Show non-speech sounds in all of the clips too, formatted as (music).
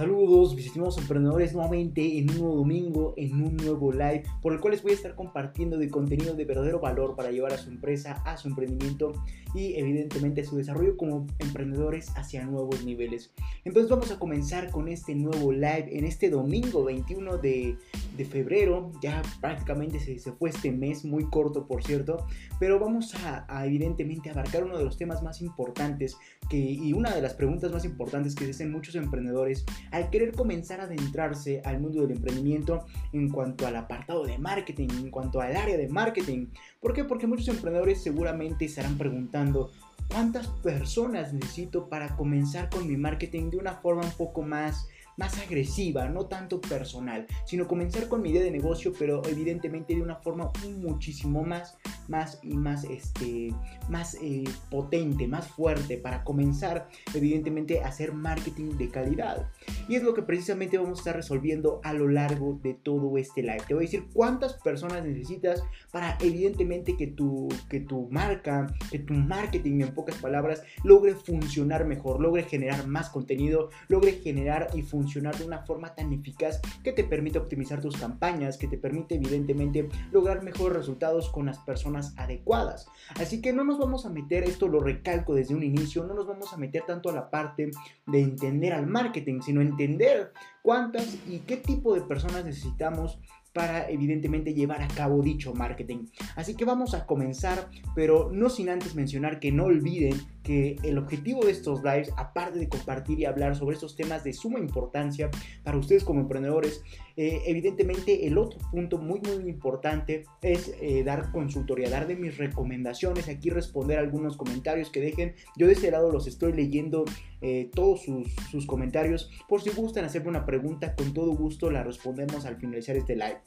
Saludos, mis estimados emprendedores, nuevamente en un nuevo domingo, en un nuevo live, por el cual les voy a estar compartiendo de contenido de verdadero valor para llevar a su empresa, a su emprendimiento y evidentemente a su desarrollo como emprendedores hacia nuevos niveles. Entonces vamos a comenzar con este nuevo live en este domingo 21 de, febrero, ya prácticamente se, se, fue este mes, muy corto por cierto, pero vamos a, evidentemente abarcar uno de los temas más importantes que, y una de las preguntas más importantes que se hacen muchos emprendedores al querer comenzar a adentrarse al mundo del emprendimiento en cuanto al apartado de marketing, en cuanto al área de marketing. ¿Por? Porque muchos emprendedores seguramente estarán preguntando, ¿cuántas personas necesito para comenzar con mi marketing de una forma un poco más más agresiva, no tanto personal, sino comenzar con mi idea de negocio, pero evidentemente de una forma muchísimo más, más y más, este, más eh, potente, más fuerte para comenzar, evidentemente, a hacer marketing de calidad. Y es lo que precisamente vamos a estar resolviendo a lo largo de todo este live. Te voy a decir cuántas personas necesitas para, evidentemente, que tu, que tu marca, que tu marketing, en pocas palabras, logre funcionar mejor, logre generar más contenido, logre generar y funcionar de una forma tan eficaz que te permite optimizar tus campañas, que te permite evidentemente lograr mejores resultados con las personas adecuadas. Así que no nos vamos a meter, esto lo recalco desde un inicio, no nos vamos a meter tanto a la parte de entender al marketing, sino entender cuántas y qué tipo de personas necesitamos para evidentemente llevar a cabo dicho marketing. Así que vamos a comenzar, pero no sin antes mencionar que no olviden que el objetivo de estos lives, aparte de compartir y hablar sobre estos temas de suma importancia para ustedes como emprendedores, eh, evidentemente el otro punto muy muy importante es eh, dar consultoría, dar de mis recomendaciones, aquí responder algunos comentarios que dejen. Yo de este lado los estoy leyendo eh, todos sus, sus comentarios. Por si gustan hacerme una pregunta, con todo gusto la respondemos al finalizar este live.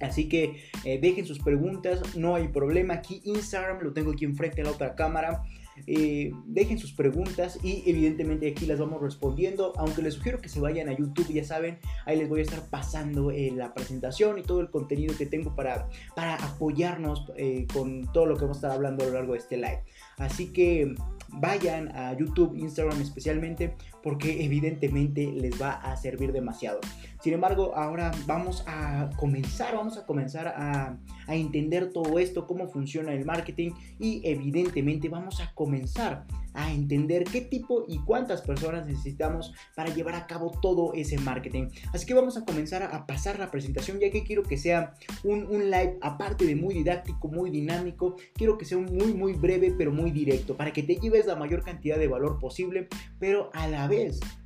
Así que dejen sus preguntas, no hay problema. Aquí Instagram lo tengo aquí enfrente en la otra cámara. Eh, dejen sus preguntas y evidentemente aquí las vamos respondiendo. Aunque les sugiero que se vayan a YouTube, ya saben, ahí les voy a estar pasando eh, la presentación y todo el contenido que tengo para, para apoyarnos eh, con todo lo que vamos a estar hablando a lo largo de este live. Así que vayan a YouTube, Instagram especialmente, porque evidentemente les va a servir demasiado. Sin embargo, ahora vamos a comenzar, vamos a comenzar a, entender todo esto, cómo funciona el marketing y evidentemente vamos a comenzar a entender qué tipo y cuántas personas necesitamos para llevar a cabo todo ese marketing. Así que vamos a comenzar a pasar la presentación ya que quiero que sea un, un live aparte de muy didáctico, muy dinámico, quiero que sea muy muy breve pero muy directo para que te lleves la mayor cantidad de valor posible, pero a la vez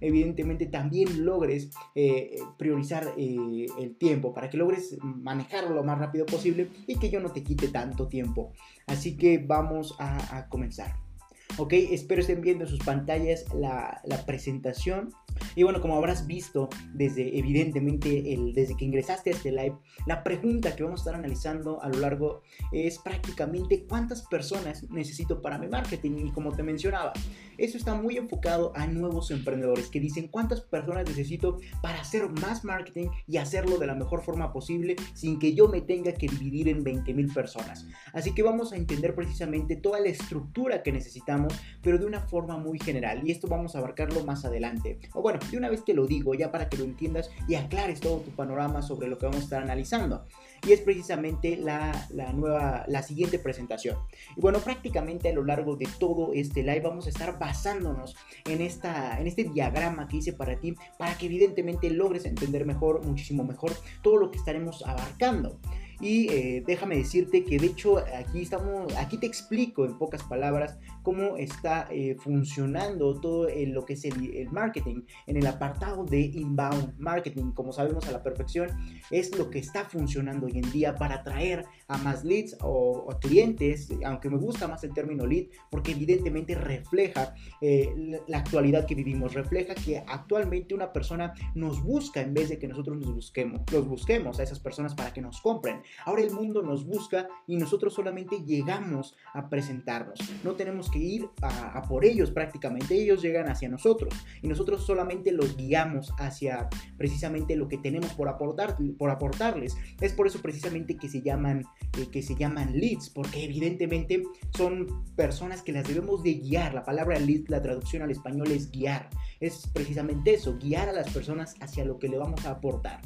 evidentemente también logres eh, priorizar eh, el tiempo, para que logres manejarlo lo más rápido posible y que yo no te quite tanto tiempo. Así que vamos a comenzar. Ok, espero estén viendo en sus pantallas la, la presentación. Y bueno, como habrás visto desde evidentemente el, desde que ingresaste a este live, la pregunta que vamos a estar analizando a lo largo es prácticamente cuántas personas necesito para mi marketing. Y como te mencionaba, eso está muy enfocado a nuevos emprendedores que dicen cuántas personas necesito para hacer más marketing y hacerlo de la mejor forma posible sin que yo me tenga que dividir en 20 mil personas. Así que vamos a entender precisamente toda la estructura que necesitamos, pero de una forma muy general. Y esto vamos a abarcarlo más adelante. O bueno, de una vez te lo digo ya para que lo entiendas y aclares todo tu panorama sobre lo que vamos a estar analizando y es precisamente la, nueva, la siguiente presentación. Y bueno, prácticamente a lo largo de todo este live vamos a estar basándonos en, esta, en este diagrama que hice para ti, para que evidentemente logres entender mejor, muchísimo mejor, todo lo que estaremos abarcando. Y eh, déjame decirte que de hecho aquí estamos, aquí te explico en pocas palabras cómo está eh, funcionando todo lo que es el, marketing en el apartado de inbound marketing. Como sabemos a la perfección es lo que está funcionando hoy en día para atraer a más leads o, clientes, aunque me gusta más el término lead porque evidentemente refleja eh, la actualidad que vivimos, refleja que actualmente una persona nos busca en vez de que nosotros nos busquemos, los busquemos a esas personas para que nos compren. Ahora el mundo nos busca y nosotros solamente llegamos a presentarnos. No tenemos que ir a, por ellos prácticamente. Ellos llegan hacia nosotros y nosotros solamente los guiamos hacia precisamente lo que tenemos por, aportar, por aportarles. Es por eso precisamente que se llaman eh, que se llaman leads, porque evidentemente son personas que las debemos de guiar. La palabra lead, la traducción al español es guiar. Es precisamente eso, guiar a las personas hacia lo que le vamos a aportar.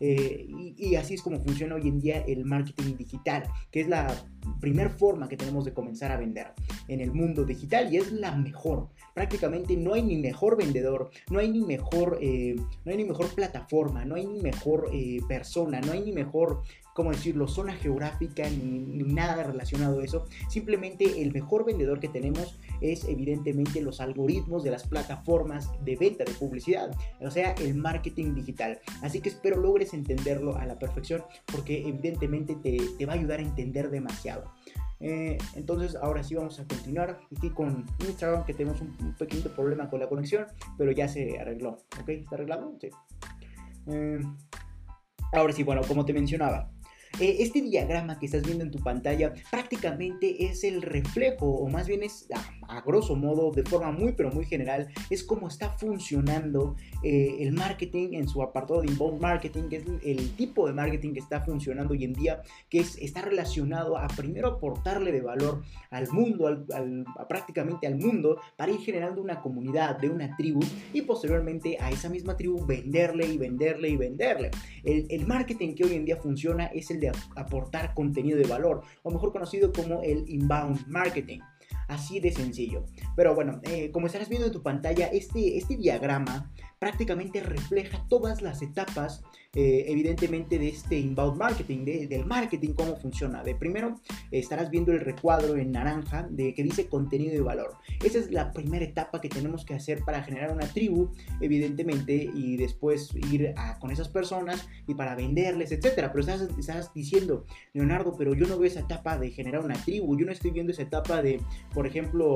Eh, y, así es como funciona hoy en día el marketing digital, que es la primera forma que tenemos de comenzar a vender en el mundo digital y es la mejor. Prácticamente no hay ni mejor vendedor, no hay ni mejor, eh, no hay ni mejor plataforma, no hay ni mejor eh, persona, no hay ni mejor ¿cómo decirlo?, zona geográfica ni, nada relacionado a eso. Simplemente el mejor vendedor que tenemos es evidentemente los algoritmos de las plataformas de venta de publicidad, o sea, el marketing digital. Así que espero logres entenderlo a la perfección porque evidentemente te, va a ayudar a entender demasiado. Eh, entonces ahora sí vamos a continuar aquí con Instagram que tenemos un, pequeño problema con la conexión, pero ya se arregló. ¿Ok? ¿Está arreglado? Sí. Eh, ahora sí, bueno, como te mencionaba, eh, este diagrama que estás viendo en tu pantalla prácticamente es el reflejo, o más bien es a, grosso modo, de forma muy pero muy general, es cómo está funcionando eh, el marketing en su apartado de inbound marketing, que es el tipo de marketing que está funcionando hoy en día, que es, está relacionado a primero aportarle de valor al mundo, al, prácticamente al mundo, para ir generando una comunidad, de una tribu, y posteriormente a esa misma tribu venderle y venderle y venderle. El, el marketing que hoy en día funciona es el de aportar contenido de valor, o mejor conocido como el inbound marketing. Así de sencillo. Pero bueno, eh, como estarás viendo en tu pantalla, este, este diagrama prácticamente refleja todas las etapas, eh, evidentemente, de este inbound marketing, del marketing, cómo funciona. De primero, estarás viendo el recuadro en naranja de que dice contenido de valor. Esa es la primera etapa que tenemos que hacer para generar una tribu, evidentemente, y después ir con esas personas y para venderles, etcétera. Pero estás, estás diciendo, Leonardo, pero yo no veo esa etapa de generar una tribu, yo no estoy viendo esa etapa de, por ejemplo,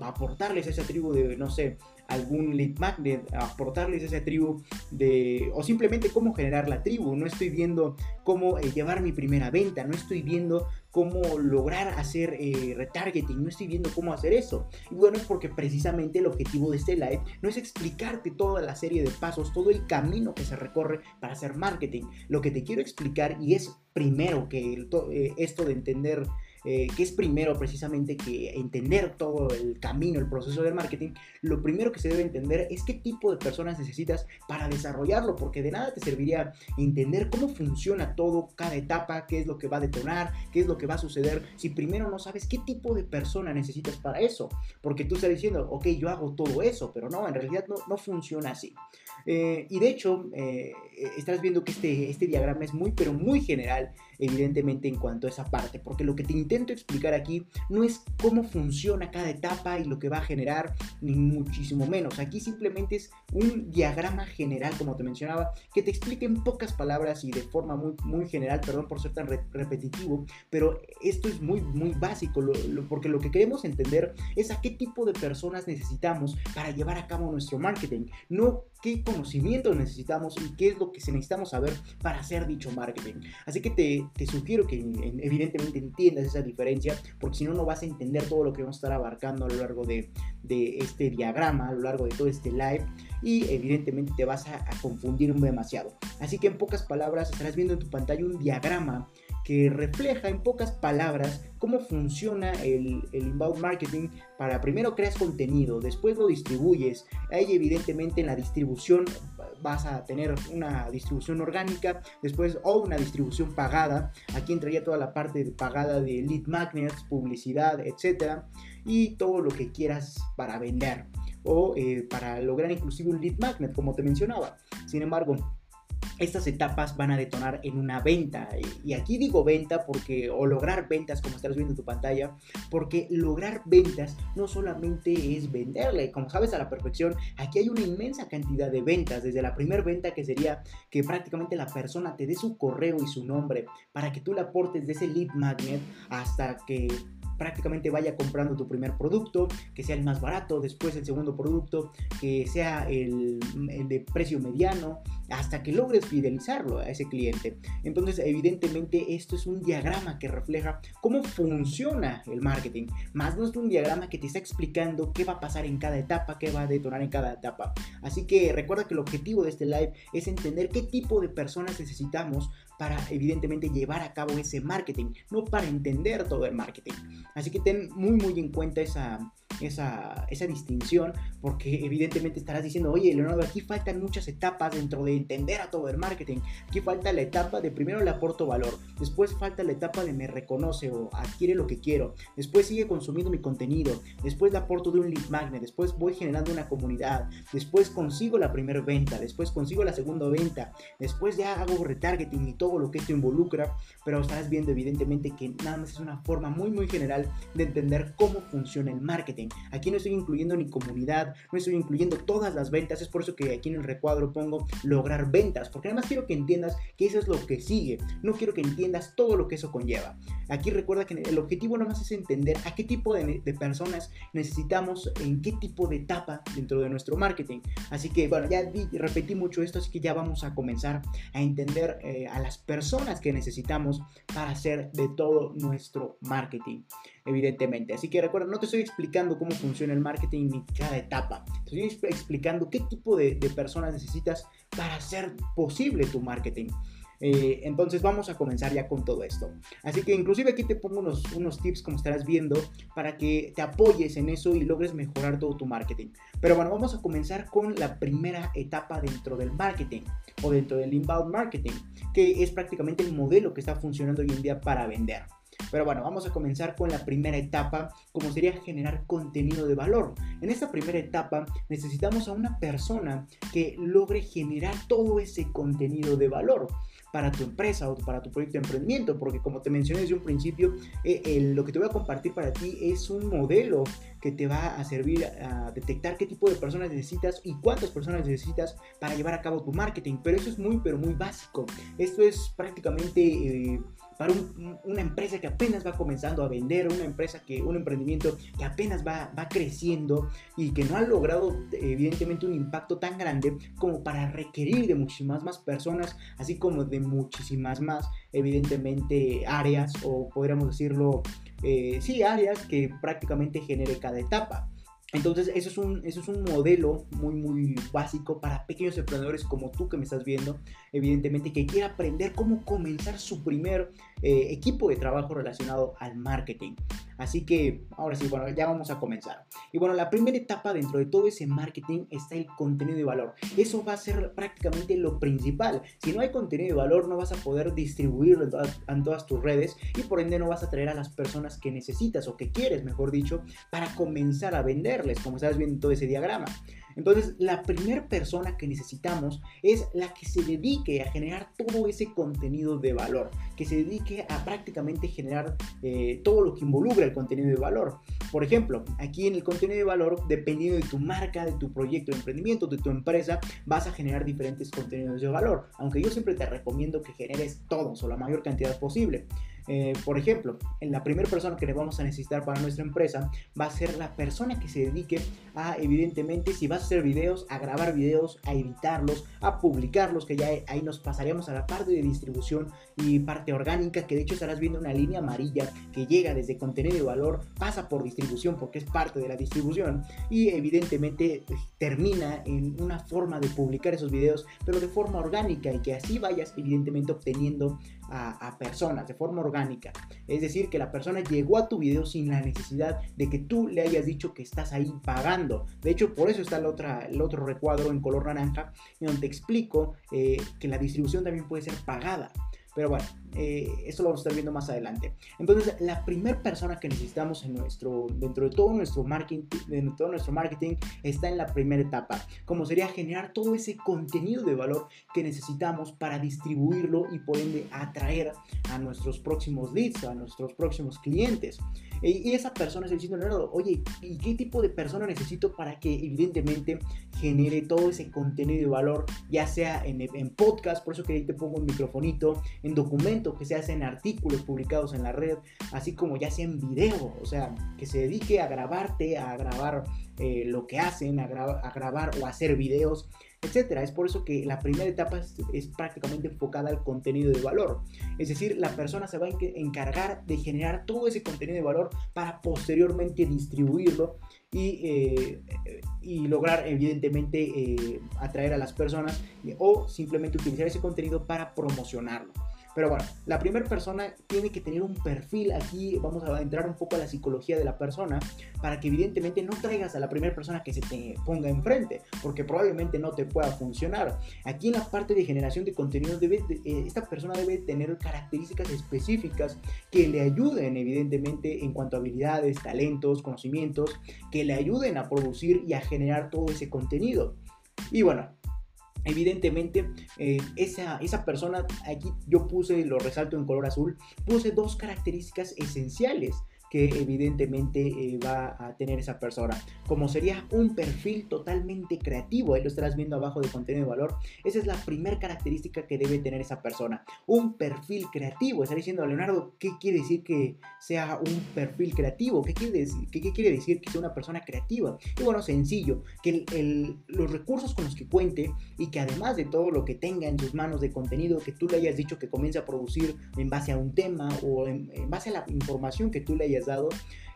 aportarles a esa tribu de, no sé, algún lead magnet, aportarles a esa tribu de, o simplemente cómo generar la tribu. No estoy viendo cómo eh, llevar mi primera venta, no estoy viendo cómo lograr hacer eh, retargeting, no estoy viendo cómo hacer eso. Y bueno, es porque precisamente el objetivo de este live no es explicarte toda la serie de pasos, todo el camino que se recorre para hacer marketing. Lo que te quiero explicar, y es primero que eh, esto de entender eh, que es primero precisamente que entender todo el camino, el proceso del marketing, lo primero que se debe entender es qué tipo de personas necesitas para desarrollarlo, porque de nada te serviría entender cómo funciona todo, cada etapa, qué es lo que va a detonar, qué es lo que va a suceder, si primero no sabes qué tipo de persona necesitas para eso, porque tú estás diciendo, ok, yo hago todo eso, pero no, en realidad no, no funciona así. Eh, y de hecho, eh, estás viendo que este, este diagrama es muy, pero muy general, evidentemente, en cuanto a esa parte, porque lo que te intento explicar aquí no es cómo funciona cada etapa y lo que va a generar, ni muchísimo menos. Aquí simplemente es un diagrama general, como te mencionaba, que te explique en pocas palabras y de forma muy, muy general, perdón por ser tan repetitivo, pero esto es muy, muy básico, porque lo que queremos entender es a qué tipo de personas necesitamos para llevar a cabo nuestro marketing, no qué conocimientos necesitamos y qué es lo que necesitamos saber para hacer dicho marketing. Así que te, te sugiero que evidentemente entiendas esa diferencia, porque si no, no vas a entender todo lo que vamos a estar abarcando a lo largo de, este diagrama, a lo largo de todo este live y evidentemente te vas a, a confundir demasiado. Así que en pocas palabras estarás viendo en tu pantalla un diagrama que refleja en pocas palabras cómo funciona el, inbound marketing para primero creas contenido, después lo distribuyes. Ahí evidentemente en la distribución vas a tener una distribución orgánica, después o una distribución pagada. Aquí entraría toda la parte pagada de lead magnets, publicidad, etcétera, y todo lo que quieras para vender o eh, para lograr inclusive un lead magnet, como te mencionaba. Sin embargo, estas etapas van a detonar en una venta. Y aquí digo venta porque, o lograr ventas, como estás viendo en tu pantalla, porque lograr ventas no solamente es venderle, como sabes a la perfección, aquí hay una inmensa cantidad de ventas, desde la primera venta que sería que prácticamente la persona te dé su correo y su nombre para que tú le aportes de ese lead magnet hasta que prácticamente vaya comprando tu primer producto, que sea el más barato, después el segundo producto, que sea el, de precio mediano, hasta que logres fidelizarlo a ese cliente. Entonces, evidentemente, esto es un diagrama que refleja cómo funciona el marketing, más no es un diagrama que te está explicando qué va a pasar en cada etapa, qué va a detonar en cada etapa. Así que recuerda que el objetivo de este live es entender qué tipo de personas necesitamos para evidentemente llevar a cabo ese marketing, no para entender todo el marketing. Así que ten muy muy en cuenta esa, esa, esa distinción, porque evidentemente estarás diciendo, oye, Leonardo, aquí faltan muchas etapas dentro de entender a todo el marketing. Aquí falta la etapa de primero le aporto valor, después falta la etapa de me reconoce o adquiere lo que quiero, después sigue consumiendo mi contenido, después le aporto de un lead magnet, después voy generando una comunidad, después consigo la primera venta, después consigo la segunda venta, después ya hago retargeting y todo lo que esto involucra, pero estarás viendo evidentemente que nada más es una forma muy muy general de entender cómo funciona el marketing. Aquí no estoy incluyendo ni comunidad, no estoy incluyendo todas las ventas, es por eso que aquí en el recuadro pongo lograr ventas, porque además quiero que entiendas que eso es lo que sigue, no quiero que entiendas todo lo que eso conlleva. Aquí recuerda que el objetivo no más es entender a qué tipo de, personas necesitamos, en qué tipo de etapa dentro de nuestro marketing. Así que bueno, ya repetí mucho esto, así que ya vamos a comenzar a entender eh, a las personas que necesitamos para hacer de todo nuestro marketing evidentemente. Así que recuerda, no te estoy explicando cómo funciona el marketing ni cada etapa. Te estoy explicando qué tipo de, personas necesitas para hacer posible tu marketing. Eh, entonces vamos a comenzar ya con todo esto. Así que inclusive aquí te pongo unos, unos tips como estarás viendo para que te apoyes en eso y logres mejorar todo tu marketing. Pero bueno, vamos a comenzar con la primera etapa dentro del marketing o dentro del inbound marketing, que es prácticamente el modelo que está funcionando hoy en día para vender. Pero bueno, vamos a comenzar con la primera etapa, como sería generar contenido de valor. En esta primera etapa necesitamos a una persona que logre generar todo ese contenido de valor para tu empresa o para tu proyecto de emprendimiento, porque como te mencioné desde un principio, eh, lo que te voy a compartir para ti es un modelo que te va a servir a detectar qué tipo de personas necesitas y cuántas personas necesitas para llevar a cabo tu marketing, pero eso es muy, pero muy básico. Esto es prácticamente... Eh, para una empresa que apenas va comenzando a vender, una empresa que, un emprendimiento que apenas va, va creciendo y que no ha logrado evidentemente un impacto tan grande como para requerir de muchísimas más personas, así como de muchísimas más, evidentemente, áreas o podríamos decirlo, eh, sí, áreas que prácticamente genere cada etapa. Entonces, eso es, un, eso es un modelo muy, muy básico para pequeños emprendedores como tú que me estás viendo, evidentemente, que quiere aprender cómo comenzar su primer eh, equipo de trabajo relacionado al marketing. Así que ahora sí, bueno, ya vamos a comenzar. Y bueno, la primera etapa dentro de todo ese marketing está el contenido de valor. Eso va a ser prácticamente lo principal. Si no hay contenido de valor, no vas a poder distribuirlo en todas, en todas tus redes y por ende no vas a traer a las personas que necesitas o que quieres, mejor dicho, para comenzar a venderles, como estás viendo en todo ese diagrama. Entonces, la primera persona que necesitamos es la que se dedique a generar todo ese contenido de valor, que se dedique a prácticamente generar eh, todo lo que involucra el contenido de valor. Por ejemplo, aquí en el contenido de valor, dependiendo de tu marca, de tu proyecto de emprendimiento, de tu empresa, vas a generar diferentes contenidos de valor. Aunque yo siempre te recomiendo que generes todos o la mayor cantidad posible. Eh, por ejemplo, la primera persona que le vamos a necesitar para nuestra empresa va a ser la persona que se dedique a, evidentemente, si vas a hacer videos, a grabar videos, a editarlos, a publicarlos, que ya ahí nos pasaríamos a la parte de distribución y parte orgánica, que de hecho estarás viendo una línea amarilla que llega desde contenido de valor, pasa por distribución porque es parte de la distribución y evidentemente pues, termina en una forma de publicar esos videos, pero de forma orgánica y que así vayas evidentemente obteniendo a, personas de forma orgánica. Es decir, que la persona llegó a tu video sin la necesidad de que tú le hayas dicho que estás ahí pagando. De hecho, por eso está el, otra, el otro recuadro en color naranja, en donde te explico eh, que la distribución también puede ser pagada. Pero bueno, eh, eso lo vamos a estar viendo más adelante. Entonces, la primera persona que necesitamos en nuestro, dentro de todo nuestro marketing, de todo nuestro marketing está en la primera etapa, como sería generar todo ese contenido de valor que necesitamos para distribuirlo y por ende atraer a nuestros próximos leads, a nuestros próximos clientes. Y esa persona está diciendo, oye, ¿y qué tipo de persona necesito para que evidentemente genere todo ese contenido de valor, ya sea en, en podcast, por eso que ahí te pongo un microfonito, en que se hace en artículos publicados en la red, así como ya sea en video, o sea, que se dedique a grabarte, a grabar eh, lo que hacen, a, grabar o hacer videos etcétera. Es por eso que la primera etapa es, prácticamente enfocada al contenido de valor. Es decir, la persona se va a encargar de generar todo ese contenido de valor para posteriormente distribuirlo y, eh, lograr evidentemente eh, atraer a las personas o simplemente utilizar ese contenido para promocionarlo. Pero bueno, la primera persona tiene que tener un perfil. Aquí vamos a entrar un poco a la psicología de la persona para que evidentemente no traigas a la primera persona que se te ponga enfrente, porque probablemente no te pueda funcionar. Aquí en la parte de generación de contenido, debe, eh, esta persona debe tener características específicas que le ayuden evidentemente en cuanto a habilidades, talentos, conocimientos, que le ayuden a producir y a generar todo ese contenido. Y bueno, Evidentemente, eh, esa, esa persona, aquí yo puse, lo resalto en color azul, puse dos características esenciales que evidentemente eh, va a tener esa persona. Como sería un perfil totalmente creativo, ahí lo estarás viendo abajo de contenido de valor. Esa es la primera característica que debe tener esa persona. Un perfil creativo. Estaré diciendo, Leonardo, ¿qué quiere decir que sea un perfil creativo? ¿Qué quiere decir, qué, quiere decir que sea una persona creativa? Y bueno, sencillo, que los recursos con los que cuente y que además de todo lo que tenga en sus manos de contenido, que tú le hayas dicho que comience a producir en base a un tema o en base a la información que tú le hayas dado,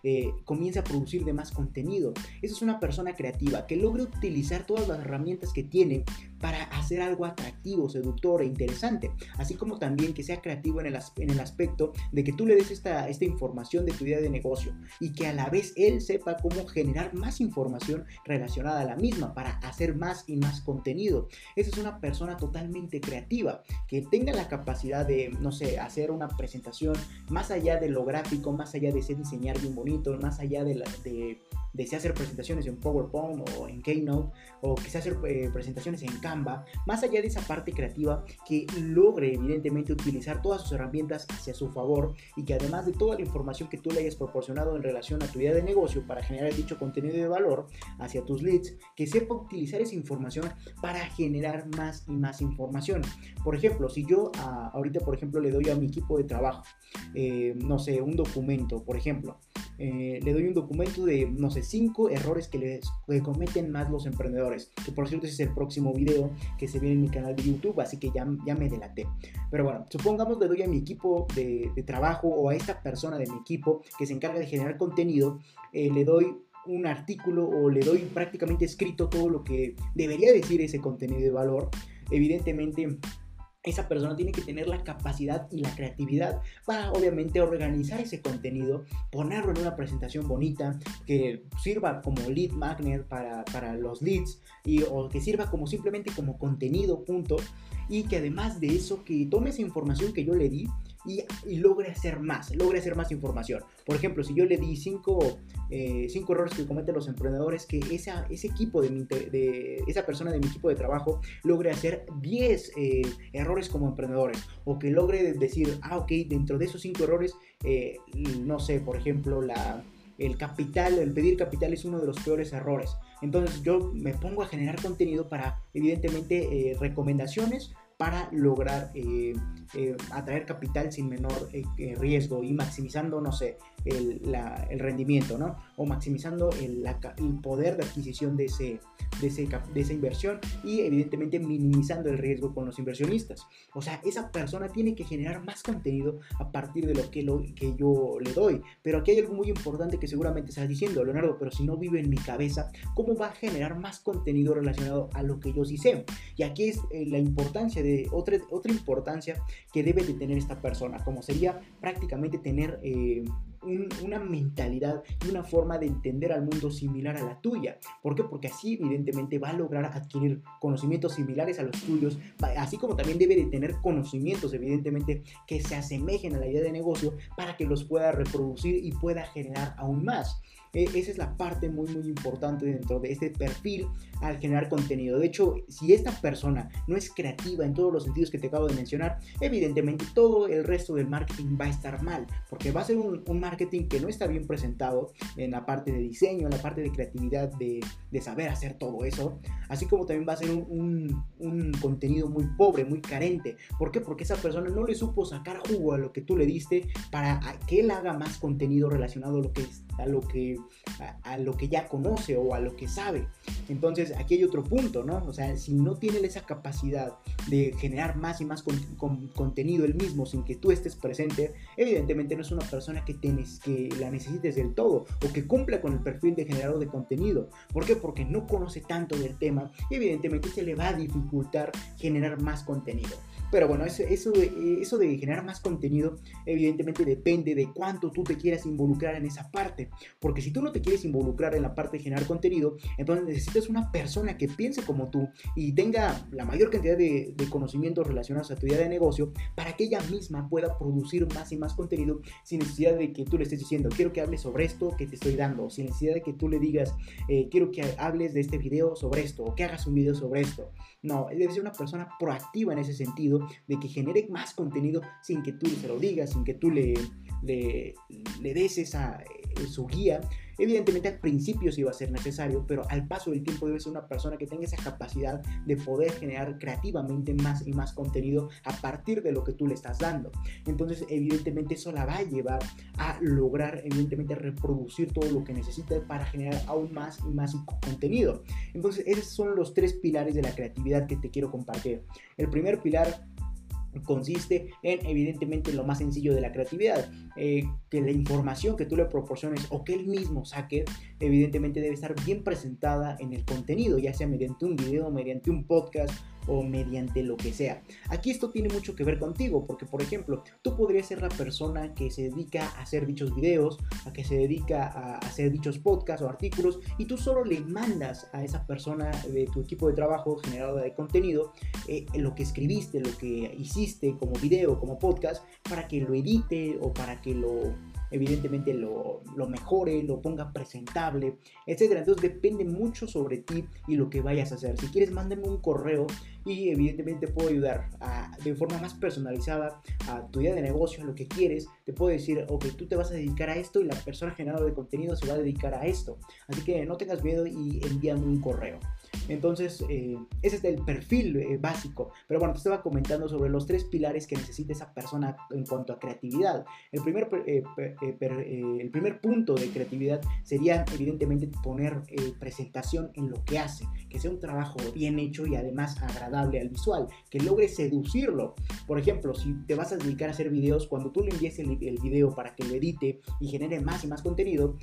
eh, a producir de más contenido. Esa es una persona creativa que logre utilizar todas las herramientas que tiene para hacer algo atractivo, seductor e interesante. Así como también que sea creativo en el, en el aspecto de que tú le des esta, esta información de tu idea de negocio y que a la vez él sepa cómo generar más información relacionada a la misma para hacer más y más contenido. Esa es una persona totalmente creativa que tenga la capacidad de, no sé, hacer una presentación más allá de lo gráfico, más allá de ser diseñar bien bonito, más allá de, la, de desea hacer presentaciones en PowerPoint o en Keynote o quizás hacer eh, presentaciones en Canva, más allá de esa parte creativa que logre evidentemente utilizar todas sus herramientas hacia su favor y que además de toda la información que tú le hayas proporcionado en relación a tu idea de negocio para generar dicho contenido de valor hacia tus leads, que sepa utilizar esa información para generar más y más información. Por ejemplo, si yo ahorita, por ejemplo, le doy a mi equipo de trabajo, eh, no sé, un documento, por ejemplo, eh, le doy un documento de, no sé, cinco errores que, les, cometen más los emprendedores. Que por cierto, ese es el próximo video que se viene en mi canal de YouTube, así que ya, ya me delaté. Pero bueno, supongamos le doy a mi equipo de, trabajo o a esta persona de mi equipo que se encarga de generar contenido, eh, le doy un artículo o le doy prácticamente escrito todo lo que debería decir ese contenido de valor. Evidentemente esa persona tiene que tener la capacidad y la creatividad para obviamente organizar ese contenido, ponerlo en una presentación bonita, que sirva como lead magnet para, para los leads y, o que sirva como simplemente como contenido, punto. Y que además de eso, que tome esa información que yo le di y, logre hacer más, logre hacer más información. Por ejemplo, si yo le di cinco, eh, cinco errores que cometen los emprendedores, que esa, ese equipo de, de, esa persona de mi equipo de trabajo logre hacer 10 eh, errores como emprendedores, o que logre decir, ah, ok, dentro de esos cinco errores, eh, no sé, por ejemplo, la, el capital, el pedir capital es uno de los peores errores. Entonces yo me pongo a generar contenido para, evidentemente, recomendaciones para lograr eh, eh, atraer capital sin menor eh, riesgo y maximizando, no sé, el, rendimiento, ¿no? O maximizando el, poder de adquisición de, ese, de, esa inversión y evidentemente minimizando el riesgo con los inversionistas. O sea, esa persona tiene que generar más contenido a partir de lo que, lo, que yo le doy. Pero aquí hay algo muy importante que seguramente estás diciendo, Leonardo, pero si no vive en mi cabeza, ¿cómo va a generar más contenido relacionado a lo que yo sí sé? Y aquí es la importancia de otra, otra importancia que debe de tener esta persona, como sería prácticamente tener eh, una mentalidad y una forma de entender al mundo similar a la tuya. ¿Por qué? Porque así evidentemente va a lograr adquirir conocimientos similares a los tuyos, así como también debe de tener conocimientos evidentemente que se asemejen a la idea de negocio para que los pueda reproducir y pueda generar aún más. E, esa es la parte muy muy importante dentro de este perfil al generar contenido. De hecho, si esta persona no es creativa en todos los sentidos que te acabo de mencionar, evidentemente todo el resto del marketing va a estar mal, porque va a ser un, marketing que no está bien presentado en la parte de diseño, en la parte de creatividad, de, saber hacer todo eso, así como también va a ser un, contenido muy pobre, muy carente. ¿Por qué? Porque esa persona no le supo sacar jugo a lo que tú le diste para que él haga más contenido relacionado a lo que, a lo que, a lo que ya conoce o a lo que sabe. Entonces, aquí hay otro punto, ¿no? O sea, si no tiene esa capacidad de generar más y más contenido él mismo sin que tú estés presente, evidentemente no es una persona que, tienes, que la necesites del todo o que cumpla con el perfil de generador de contenido. ¿Por qué? Porque no conoce tanto del tema y evidentemente se le va a dificultar generar más contenido. Pero bueno, eso, eso, de, eso de generar más contenido evidentemente depende de cuánto tú te quieras involucrar en esa parte. Porque si tú no te quieres involucrar en la parte de generar contenido, entonces necesitas una persona que piense como tú y tenga la mayor cantidad de, de conocimientos relacionados a tu idea de negocio para que ella misma pueda producir más y más contenido sin necesidad de que tú le estés diciendo, quiero que hables sobre esto que te estoy dando, sin necesidad de que tú le digas, eh, quiero que hables de este video sobre esto o que hagas un video sobre esto. No, debe ser una persona proactiva en ese sentido, de que genere más contenido sin que tú se lo digas, sin que tú le, le, le des esa, eh, su guía Evidentemente al principio sí va a ser necesario, pero al paso del tiempo debe ser una persona que tenga esa capacidad de poder generar creativamente más y más contenido a partir de lo que tú le estás dando. Entonces evidentemente eso la va a llevar a lograr evidentemente reproducir todo lo que necesita para generar aún más y más contenido. Entonces esos son los tres pilares de la creatividad que te quiero compartir. El primer pilar consiste en evidentemente lo más sencillo de la creatividad, eh, que la información que tú le proporciones o que él mismo saque, evidentemente debe estar bien presentada en el contenido, ya sea mediante un video, mediante un podcast o mediante lo que sea. Aquí esto tiene mucho que ver contigo, porque por ejemplo, tú podrías ser la persona que se dedica a hacer dichos videos, a que se dedica a hacer dichos podcasts o artículos, y tú solo le mandas a esa persona de tu equipo de trabajo generadora de contenido eh, lo que escribiste, lo que hiciste como video, como podcast, para que lo edite o para que lo evidentemente lo, mejore, lo ponga presentable, etcétera. Entonces depende mucho sobre ti y lo que vayas a hacer. Si quieres, mándame un correo y evidentemente te puedo ayudar de forma más personalizada a tu idea de negocio, lo que quieres. Te puedo decir, ok, tú te vas a dedicar a esto y la persona generadora de contenido se va a dedicar a esto. Así que no tengas miedo y envíame un correo. Entonces, eh, ese es el perfil eh, básico. Pero bueno, te estaba comentando sobre los tres pilares que necesita esa persona en cuanto a creatividad. El primer, eh, el primer punto de creatividad sería, evidentemente, poner presentación en lo que hace. Que sea un trabajo bien hecho y además agradable al visual. Que logre seducirlo. Por ejemplo, si te vas a dedicar a hacer videos, cuando tú le envíes el, el video para que lo edite y genere más y más contenido,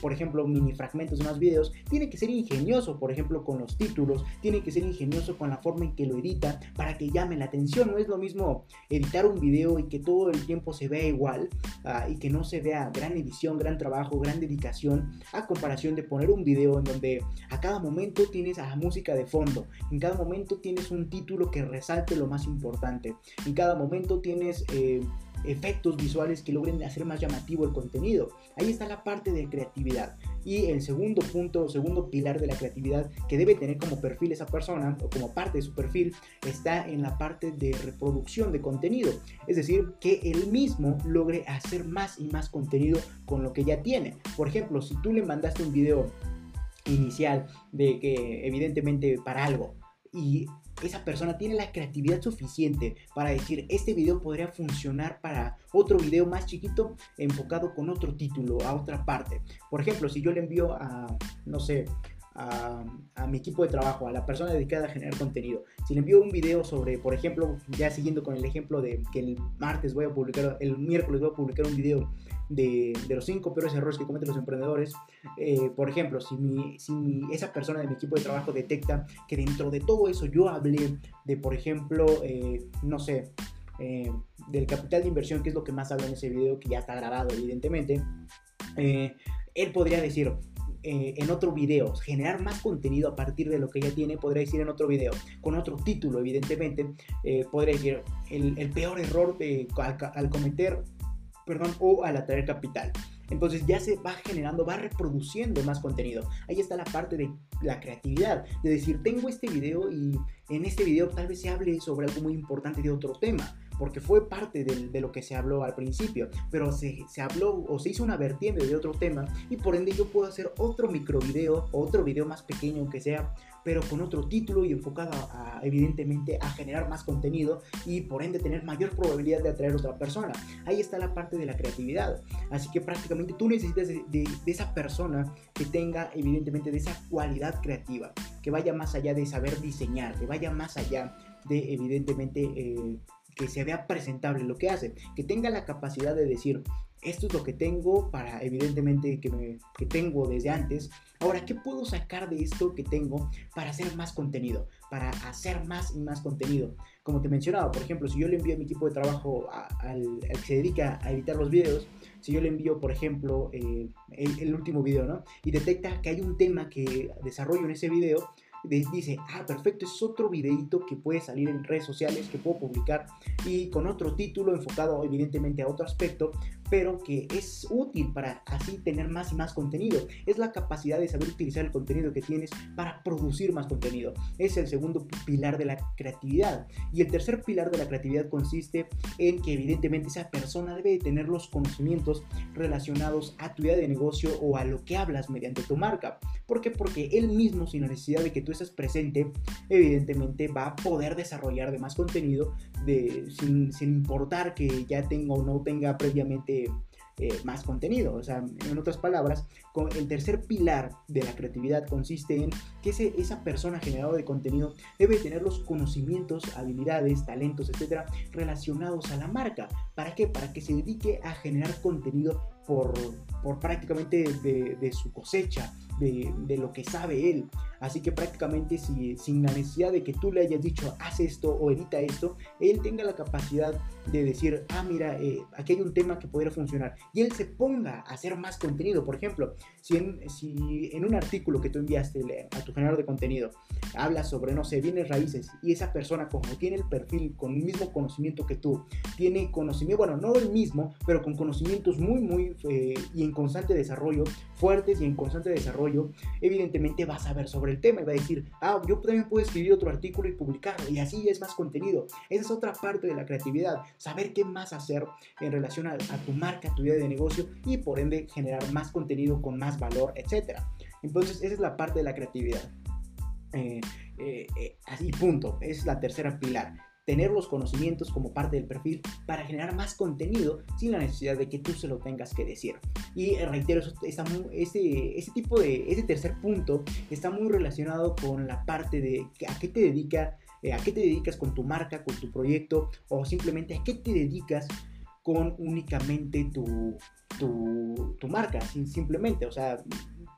por ejemplo, mini fragmentos de más videos, tiene que ser ingenioso, por ejemplo, con los títulos, tiene que ser ingenioso con la forma en que lo edita para que llame la atención. No es lo mismo editar un video y que todo el tiempo se vea igual ah, y que no se vea gran edición, gran trabajo, gran dedicación, a comparación de poner un video en donde a cada momento tienes a la música de fondo, en cada momento tienes un título que resalte lo más importante, en cada momento tienes... Eh, efectos visuales que logren hacer más llamativo el contenido. Ahí está la parte de creatividad. Y el segundo punto, segundo pilar de la creatividad que debe tener como perfil esa persona o como parte de su perfil está en la parte de reproducción de contenido. Es decir, que él mismo logre hacer más y más contenido con lo que ya tiene. Por ejemplo, si tú le mandaste un video inicial de que evidentemente para algo y esa persona tiene la creatividad suficiente para decir, este video podría funcionar para otro video más chiquito enfocado con otro título, a otra parte. Por ejemplo, si yo le envío a, no sé, a, mi equipo de trabajo, a la persona dedicada a generar contenido. Si le envío un video sobre, por ejemplo, ya siguiendo con el ejemplo de que el martes voy a publicar, el miércoles voy a publicar un video de, los cinco peores errores que cometen los emprendedores. Eh, por ejemplo, si, mi, si esa persona de mi equipo de trabajo detecta que dentro de todo eso yo hablé de, por ejemplo, eh, no sé, eh, del capital de inversión, que es lo que más habla en ese video, que ya está grabado evidentemente, él podría decir, en otro video, generar más contenido a partir de lo que ya tiene, podría decir en otro video, con otro título, evidentemente, podría decir el, peor error de, al, cometer perdón, o al atraer capital. Entonces ya se va generando, va reproduciendo más contenido. Ahí está la parte de la creatividad, de decir, tengo este video y en este video tal vez se hable sobre algo muy importante de otro tema porque fue parte de, lo que se habló al principio, pero se, habló o se hizo una vertiente de otro tema y por ende yo puedo hacer otro micro video, otro video más pequeño que sea, pero con otro título y enfocado a, evidentemente a generar más contenido y por ende tener mayor probabilidad de atraer a otra persona. Ahí está la parte de la creatividad. Así que prácticamente tú necesitas de, de esa persona que tenga evidentemente de esa cualidad creativa, que vaya más allá de saber diseñar, que vaya más allá de evidentemente eh, que se vea presentable lo que hace, que tenga la capacidad de decir, esto es lo que tengo para, evidentemente, que, me, que tengo desde antes. Ahora, ¿qué puedo sacar de esto que tengo para hacer más contenido? Para hacer más y más contenido. Como te mencionaba, por ejemplo, si yo le envío a mi equipo de trabajo al, que se dedica a editar los videos, si yo le envío, por ejemplo, eh, el, el, último video, ¿no? Y detecta que hay un tema que desarrollo en ese video, dice, ah, perfecto, es otro videito que puede salir en redes sociales, que puedo publicar y con otro título enfocado evidentemente a otro aspecto, pero que es útil para así tener más y más contenido. Es la capacidad de saber utilizar el contenido que tienes para producir más contenido. Es el segundo pilar de la creatividad. Y el tercer pilar de la creatividad consiste en que evidentemente esa persona debe tener los conocimientos relacionados a tu idea de negocio o a lo que hablas mediante tu marca. ¿Por qué? Porque él mismo, sin la necesidad de que tú estés presente, evidentemente va a poder desarrollar de más contenido de, sin, sin importar que ya tenga o no tenga previamente eh, más contenido. O sea, en otras palabras, el tercer pilar de la creatividad consiste en que esa persona generadora de contenido debe tener los conocimientos, habilidades, talentos, etcétera, relacionados a la marca. ¿Para qué? Para que se dedique a generar contenido por, por prácticamente de, de su cosecha, de, lo que sabe él. Así que prácticamente si, sin la necesidad de que tú le hayas dicho haz esto o edita esto, él tenga la capacidad de decir, ah, mira, eh, aquí hay un tema que podría funcionar. Y él se ponga a hacer más contenido. Por ejemplo, si en, si en un artículo que tú enviaste a tu generador de contenido habla sobre, no sé, bienes raíces y esa persona como tiene el perfil con el mismo conocimiento que tú, tiene conocimiento, bueno, no el mismo, pero con conocimientos muy, muy eh, y en constante desarrollo, fuertes y en constante desarrollo, evidentemente vas a ver sobre el tema y va a decir, ah, yo también puedo escribir otro artículo y publicarlo y así es más contenido. Esa es otra parte de la creatividad, saber qué más hacer en relación a, tu marca, a tu idea de negocio y por ende generar más contenido con más valor, etc. Entonces esa es la parte de la creatividad. Eh, eh, eh, así punto, es la tercera pilar tener los conocimientos como parte del perfil para generar más contenido sin la necesidad de que tú se lo tengas que decir. Y eh, reitero, ese, tipo de, ese tercer punto está muy relacionado con la parte de a qué te dedica, eh, a qué te dedicas con tu marca, con tu proyecto o simplemente a qué te dedicas con únicamente tu, tu, tu marca, simplemente, o sea,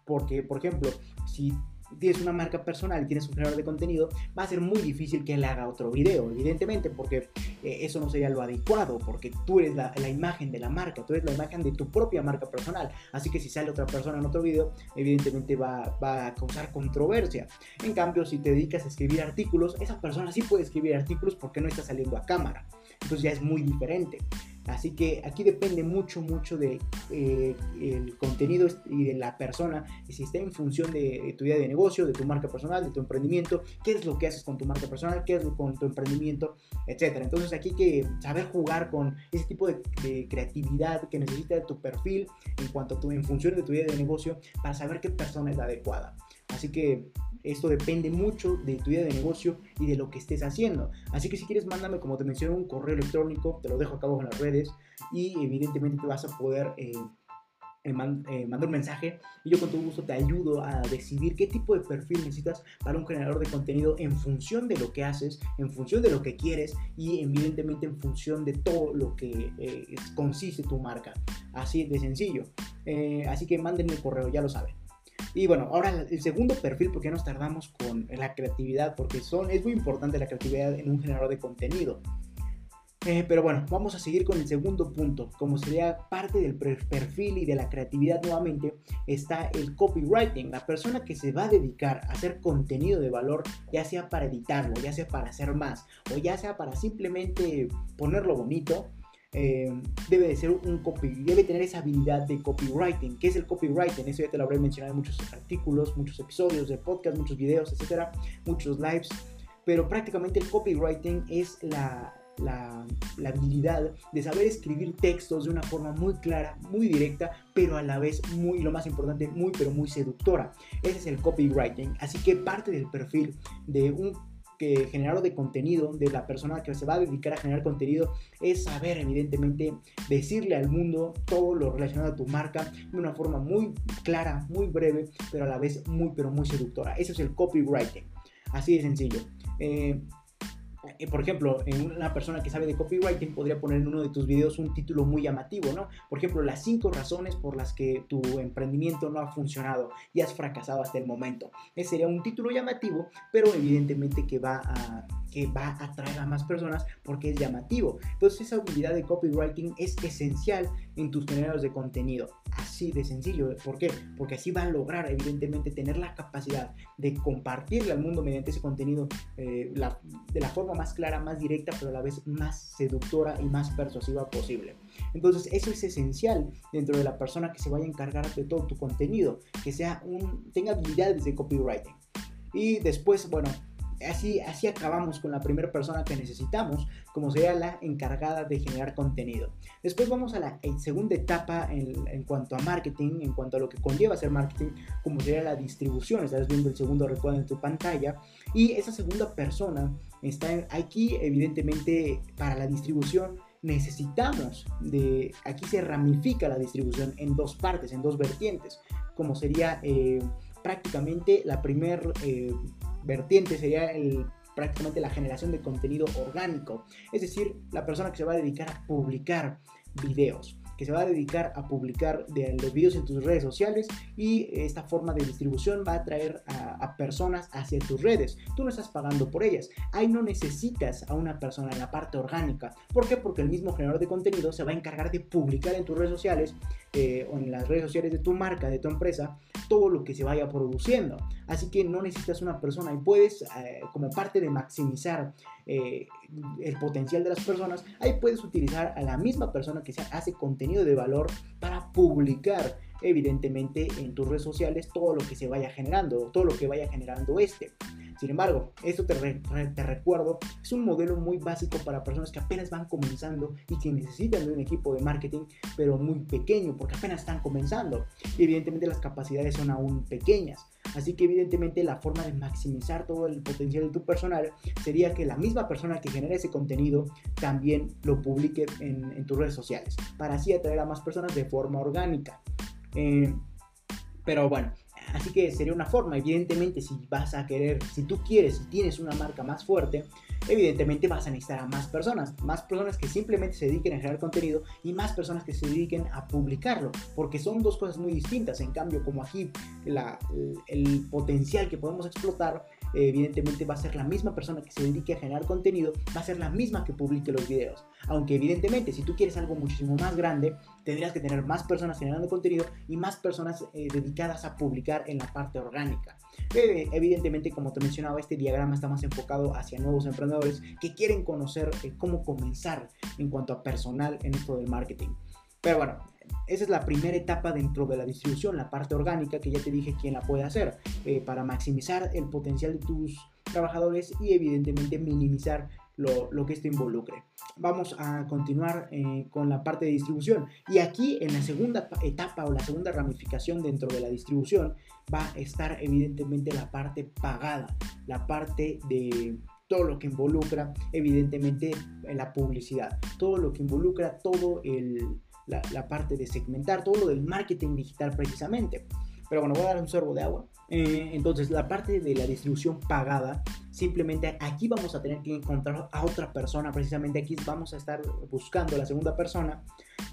porque, por ejemplo, si tienes una marca personal tienes un creador de contenido, va a ser muy difícil que él haga otro video, evidentemente, porque eh, eso no sería lo adecuado, porque tú eres la, imagen de la marca, tú eres la imagen de tu propia marca personal. Así que si sale otra persona en otro video, evidentemente va, va a causar controversia. En cambio, si te dedicas a escribir artículos, esa persona sí puede escribir artículos porque no está saliendo a cámara. Entonces ya es muy diferente. Así que aquí depende mucho, mucho de eh, contenido y de la persona, si está en función de, tu idea de negocio, de tu marca personal, de tu emprendimiento, qué es lo que haces con tu marca personal, qué es lo con tu emprendimiento, etcétera. Entonces aquí hay que saber jugar con ese tipo de, creatividad que necesita tu perfil en cuanto a tu, en función de tu idea de negocio para saber qué persona es la adecuada. Así que esto depende mucho de tu idea de negocio y de lo que estés haciendo. Así que si quieres, mándame, como te mencioné, un correo electrónico, te lo dejo acá abajo en las redes y evidentemente te vas a poder... Eh, eh, eh, mandar un mensaje y yo con todo gusto te ayudo a decidir qué tipo de perfil necesitas para un generador de contenido en función de lo que haces, en función de lo que quieres y evidentemente en función de todo lo que consiste tu marca. Así de sencillo. así que mándenme el correo, ya lo saben. Y bueno, ahora el segundo perfil, porque nos tardamos con la creatividad, porque son, es muy importante la creatividad en un generador de contenido. Eh, pero bueno, vamos a seguir con el segundo punto. Como sería parte del perfil y de la creatividad nuevamente, está el copywriting. La persona que se va a dedicar a hacer contenido de valor, ya sea para editarlo, ya sea para hacer más, o ya sea para simplemente ponerlo bonito, eh, debe de ser un copy, debe tener esa habilidad de copywriting. ¿Qué es el copywriting? Eso ya te lo habré mencionado en muchos artículos, muchos episodios de podcast, muchos videos, etcétera, muchos lives. Pero prácticamente el copywriting es la, la, la, habilidad de saber escribir textos de una forma muy clara, muy directa, pero a la vez muy, lo más importante, muy, pero muy seductora. Ese es el copywriting. Así que parte del perfil de un que generador de contenido, de la persona que se va a dedicar a generar contenido, es saber evidentemente decirle al mundo todo lo relacionado a tu marca de una forma muy clara, muy breve, pero a la vez muy, pero muy seductora. Eso es el copywriting. Así de sencillo. Eh, por ejemplo, en una persona que sabe de copywriting podría poner en uno de tus videos un título muy llamativo, ¿no? Por ejemplo, las cinco razones por las que tu emprendimiento no ha funcionado y has fracasado hasta el momento. Ese sería un título llamativo, pero evidentemente que va a que va a atraer a más personas porque es llamativo. Entonces esa habilidad de copywriting es esencial en tus generadores de contenido. Así de sencillo. ¿Por qué? Porque así va a lograr evidentemente tener la capacidad de compartirle al mundo mediante ese contenido eh, de la forma más clara, más directa, pero a la vez más seductora y más persuasiva posible. Entonces eso es esencial dentro de la persona que se vaya a encargar de todo tu contenido, que sea un, tenga habilidades de copywriting. Y después, bueno, Así, así acabamos con la primera persona que necesitamos, como sería la encargada de generar contenido. Después vamos a la segunda etapa en, cuanto a marketing, en cuanto a lo que conlleva hacer marketing, como sería la distribución. Estás viendo el segundo recuadro en tu pantalla. Y esa segunda persona está aquí, evidentemente, para la distribución necesitamos de, aquí se ramifica la distribución en dos partes, en dos vertientes, como sería eh, prácticamente la primera eh, vertiente sería el, prácticamente la generación de contenido orgánico, es decir, la persona que se va a dedicar a publicar videos que se va a dedicar a publicar de, los videos en tus redes sociales y esta forma de distribución va a atraer a, personas hacia tus redes. Tú no estás pagando por ellas. Ahí no necesitas a una persona en la parte orgánica. ¿Por qué? Porque el mismo generador de contenido se va a encargar de publicar en tus redes sociales eh, o en las redes sociales de tu marca, de tu empresa, todo lo que se vaya produciendo. Así que no necesitas una persona y puedes, eh, como parte de maximizar eh, el potencial de las personas, ahí puedes utilizar a la misma persona que hace contenido de valor para publicar evidentemente en tus redes sociales todo lo que se vaya generando, todo lo que vaya generando este. Sin embargo, esto te, recuerdo, es un modelo muy básico para personas que apenas van comenzando y que necesitan de un equipo de marketing, pero muy pequeño, porque apenas están comenzando. Y evidentemente las capacidades son aún pequeñas. Así que evidentemente la forma de maximizar todo el potencial de tu personal sería que la misma persona que genera ese contenido también lo publique en, tus redes sociales, para así atraer a más personas de forma orgánica. Eh, pero bueno, Así que sería una forma, evidentemente, si vas a querer, si tú quieres, si tienes una marca más fuerte, evidentemente vas a necesitar a más personas, más personas que simplemente se dediquen a generar contenido y más personas que se dediquen a publicarlo, porque son dos cosas muy distintas. En cambio, como aquí el potencial que podemos explotar evidentemente va a ser la misma persona que se dedique a generar contenido, va a ser la misma que publique los videos. Aunque evidentemente si tú quieres algo muchísimo más grande, tendrías que tener más personas generando contenido y más personas eh, dedicadas a publicar en la parte orgánica. Eh, evidentemente, como te mencionaba, este diagrama está más enfocado hacia nuevos emprendedores que quieren conocer eh, cómo comenzar en cuanto a personal en esto del marketing. Pero bueno, esa es la primera etapa dentro de la distribución, la parte orgánica que ya te dije quién la puede hacer eh, para maximizar el potencial de tus trabajadores y evidentemente minimizar lo, que esto involucre. Vamos a continuar eh, con la parte de distribución y aquí en la segunda etapa o la segunda ramificación dentro de la distribución va a estar evidentemente la parte pagada, la parte de todo lo que involucra evidentemente la publicidad, todo lo que involucra todo el, la, parte de segmentar, todo lo del marketing digital precisamente. Pero bueno, voy a dar un sorbo de agua. Eh, entonces, la parte de la distribución pagada, simplemente aquí vamos a tener que encontrar a otra persona. Precisamente aquí vamos a estar buscando la segunda persona.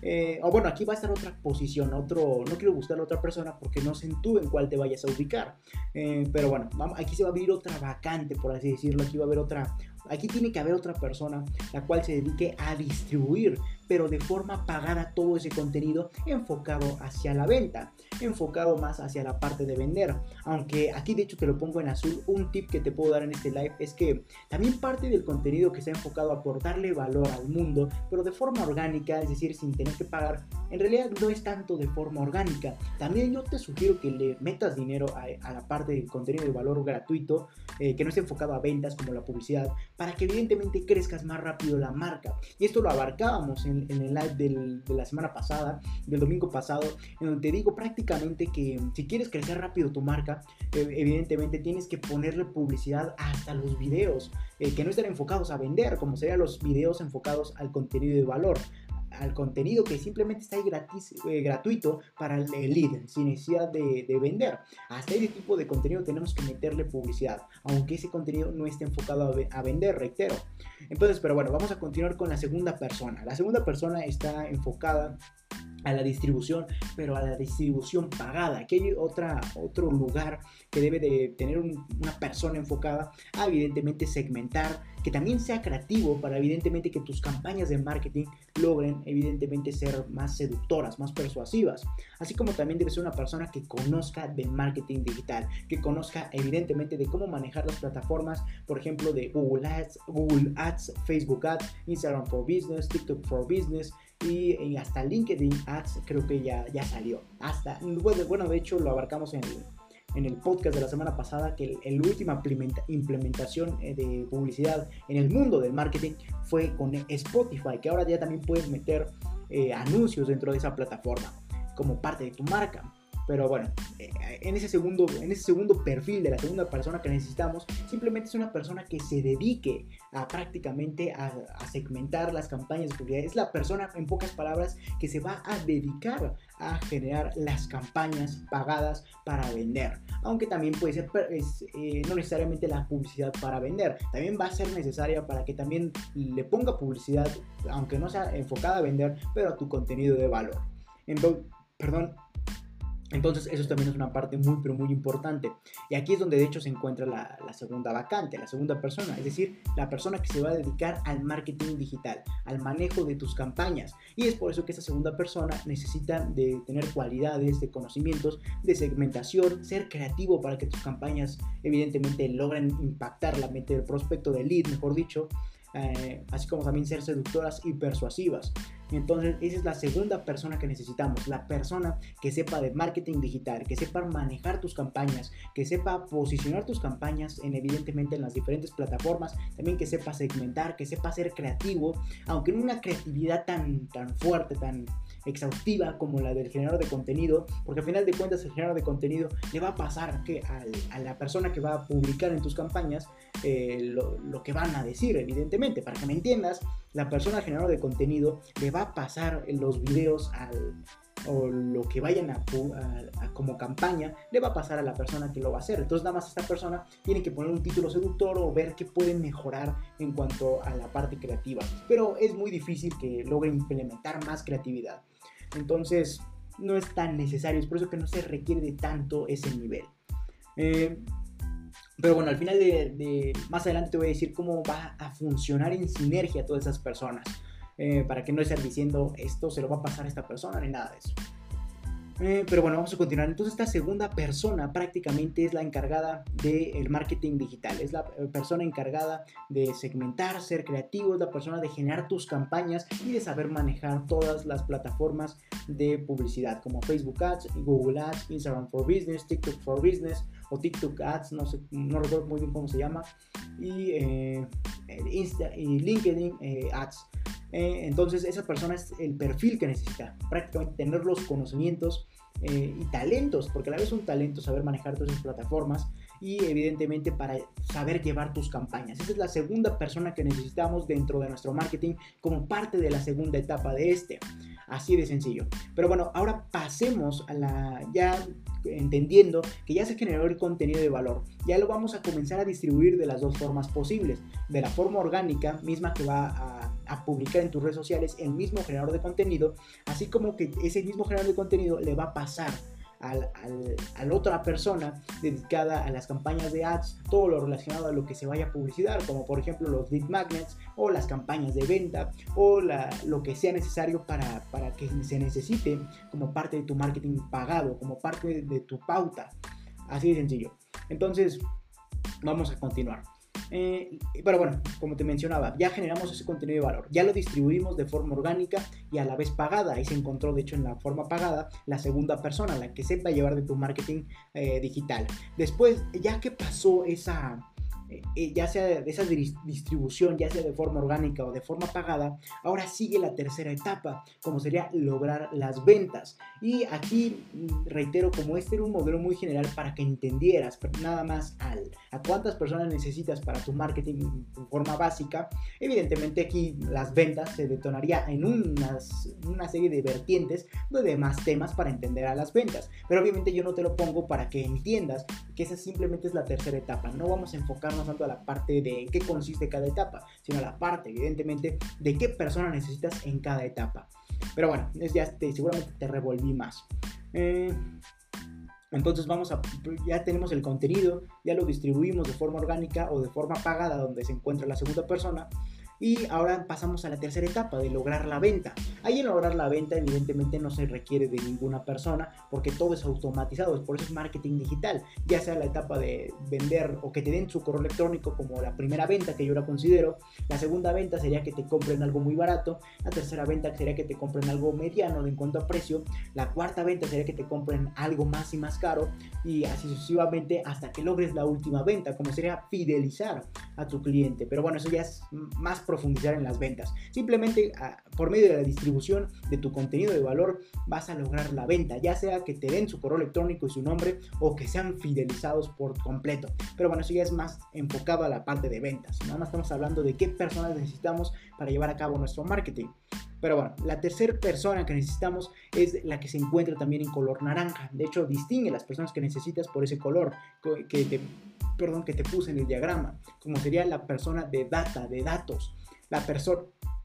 Eh, o bueno, aquí va a estar otra posición, otro, no quiero buscar a otra persona porque no sé en cuál te vayas a ubicar. Eh, pero bueno, aquí se va a abrir otra vacante, por así decirlo. Aquí va a haber otra, aquí tiene que haber otra persona la cual se dedique a distribuir pero de forma pagada todo ese contenido enfocado hacia la venta, enfocado más hacia la parte de vender. Aunque aquí de hecho te lo pongo en azul, un tip que te puedo dar en este live es que también parte del contenido que está enfocado a aportarle valor al mundo, pero de forma orgánica, es decir, sin tener que pagar, en realidad no es tanto de forma orgánica. También yo te sugiero que le metas dinero a, la parte del contenido de valor gratuito, eh, que no esté enfocado a ventas como la publicidad, para que evidentemente crezcas más rápido la marca. Y esto lo abarcábamos en, en, el live de la semana pasada, del domingo pasado, en donde te digo prácticamente que si quieres crecer rápido tu marca, evidentemente tienes que ponerle publicidad hasta los videos, eh, que no estén enfocados a vender, como serían los videos enfocados al contenido de valor. al contenido que simplemente está ahí gratis, eh, gratuito para el lead, sin necesidad de, vender. Hasta ese tipo de contenido tenemos que meterle publicidad, aunque ese contenido no esté enfocado a vender, reitero. Entonces, pero bueno, vamos a continuar con la segunda persona. La segunda persona está enfocada a la distribución, pero a la distribución pagada. Aquí hay otra, otro lugar que debe de tener una persona enfocada a evidentemente segmentar, que también sea creativo para evidentemente que tus campañas de marketing logren evidentemente ser más seductoras, más persuasivas. Así como también debe ser una persona que conozca de marketing digital, que conozca evidentemente de cómo manejar las plataformas, por ejemplo, de Google Ads, Google Ads, Facebook Ads, Instagram for Business, TikTok for Business, y, hasta LinkedIn Ads creo que ya, ya salió. Hasta, bueno, de hecho lo abarcamos en el, en el podcast de la semana pasada que el, última implementación eh, de publicidad en el mundo del marketing fue con Spotify, que ahora ya también puedes meter eh, anuncios dentro de esa plataforma como parte de tu marca. Pero bueno, eh, en ese, segundo, en ese segundo perfil de la segunda persona que necesitamos, simplemente es una persona que se dedique a prácticamente a, segmentar las campañas de publicidad. Es la persona, en pocas palabras, que se va a dedicar a generar las campañas pagadas para vender. Aunque también puede ser eh, no necesariamente la publicidad para vender. También va a ser necesaria para que también le ponga publicidad, aunque no sea enfocada a vender, pero a tu contenido de valor. Entonces, perdón, entonces eso también es una parte muy pero muy importante. Y aquí es donde de hecho se encuentra la, segunda vacante, la segunda persona, es decir, la persona que se va a dedicar al marketing digital, al manejo de tus campañas. Y es por eso que esta segunda persona necesita de tener cualidades, de conocimientos, de segmentación, ser creativo para que tus campañas evidentemente logren impactar la mente del prospecto, del lead, mejor dicho. Eh, así como también ser seductoras y persuasivas. Entonces, esa es la segunda persona que necesitamos, la persona que sepa de marketing digital, que sepa manejar tus campañas, que sepa posicionar tus campañas en evidentemente en las diferentes plataformas, también que sepa segmentar, que sepa ser creativo, aunque en una creatividad tan, tan fuerte, tan exhaustiva como la del generador de contenido, porque al final de cuentas el generador de contenido le va a pasar que a la persona que va a publicar en tus campañas eh, lo, que van a decir, evidentemente, para que me entiendas, la persona generador de contenido le va a pasar los videos al, o lo que vayan a, como campaña le va a pasar a la persona que lo va a hacer. Entonces nada más esta persona tiene que poner un título seductor o ver qué pueden mejorar en cuanto a la parte creativa. Pero es muy difícil que logre implementar más creatividad. Entonces no es tan necesario, es por eso que no se requiere de tanto ese nivel. Eh, pero bueno, al final de, más adelante te voy a decir cómo va a funcionar en sinergia todas esas personas. Eh, para que no estés diciendo esto se lo va a pasar a esta persona ni nada de eso. Eh, pero bueno, vamos a continuar. Entonces esta segunda persona prácticamente es la encargada del marketing digital. Es la eh, persona encargada de segmentar, ser creativo, es la persona de generar tus campañas y de saber manejar todas las plataformas de publicidad como Facebook Ads, Google Ads, Instagram for Business, TikTok for Business o TikTok Ads, no, recuerdo muy bien cómo se llama, y, eh, Insta, y LinkedIn Ads. Entonces esa persona es el perfil que necesita, prácticamente tener los conocimientos eh, y talentos, porque a la vez es un talento saber manejar todas esas plataformas y evidentemente para saber llevar tus campañas. Esa es la segunda persona que necesitamos dentro de nuestro marketing como parte de la segunda etapa de este. Así de sencillo. Pero bueno, ahora pasemos a la ya entendiendo que ya se generó el contenido de valor. Ya lo vamos a comenzar a distribuir de las dos formas posibles. De la forma orgánica, misma que va a a publicar en tus redes sociales el mismo generador de contenido, así como que ese mismo generador de contenido le va a pasar al, a la otra persona dedicada a las campañas de ads, todo lo relacionado a lo que se vaya a publicitar, como por ejemplo los lead magnets o las campañas de venta o lo que sea necesario para, para, que se necesite como parte de tu marketing pagado, como parte de tu pauta. Así de sencillo. Entonces, vamos a continuar. Eh, pero bueno, como te mencionaba, ya generamos ese contenido de valor, ya lo distribuimos de forma orgánica y a la vez pagada. Ahí se encontró, de hecho, en la forma pagada, la segunda persona, la que sepa llevar de tu marketing eh, digital. Después, ya que pasó esa, eh, ya sea de esa distribución, ya sea de forma orgánica o de forma pagada, ahora sigue la tercera etapa, como sería lograr las ventas. Y aquí mm, reitero, como este era un modelo muy general para que entendieras nada más al, a cuántas personas necesitas para tu marketing en forma básica, evidentemente aquí las ventas se detonaría en unas, una serie de vertientes de demás temas para entender a las ventas. Pero obviamente yo no te lo pongo para que entiendas que esa simplemente es la tercera etapa. No vamos a enfocarnos tanto a la parte de en qué consiste cada etapa, sino a la parte, evidentemente, de qué persona necesitas en cada etapa. Pero bueno, ya te, seguramente te revolví más. Eh, entonces vamos a, ya tenemos el contenido, ya lo distribuimos de forma orgánica o de forma pagada donde se encuentra la segunda persona. Y ahora pasamos a la tercera etapa de lograr la venta. Ahí en lograr la venta evidentemente no se requiere de ninguna persona porque todo es automatizado, por eso es marketing digital, ya sea la etapa de vender o que te den su correo electrónico como la primera venta que yo la considero, la segunda venta sería que te compren algo muy barato, la tercera venta sería que te compren algo mediano en cuanto a precio, la cuarta venta sería que te compren algo más y más caro y así sucesivamente hasta que logres la última venta, como sería fidelizar a tu cliente. Pero bueno, eso ya es más profundizar en las ventas. Simplemente ah, por medio de la distribución de tu contenido de valor vas a lograr la venta, ya sea que te den su correo electrónico y su nombre o que sean fidelizados por completo. Pero bueno, eso ya es más enfocado a la parte de ventas. Nada más estamos hablando de qué personas necesitamos para llevar a cabo nuestro marketing. Pero bueno, la tercera persona que necesitamos es la que se encuentra también en color naranja. De hecho, distingue las personas que necesitas por ese color que te, perdón, que te puse en el diagrama, como sería la persona de data, de datos la persona,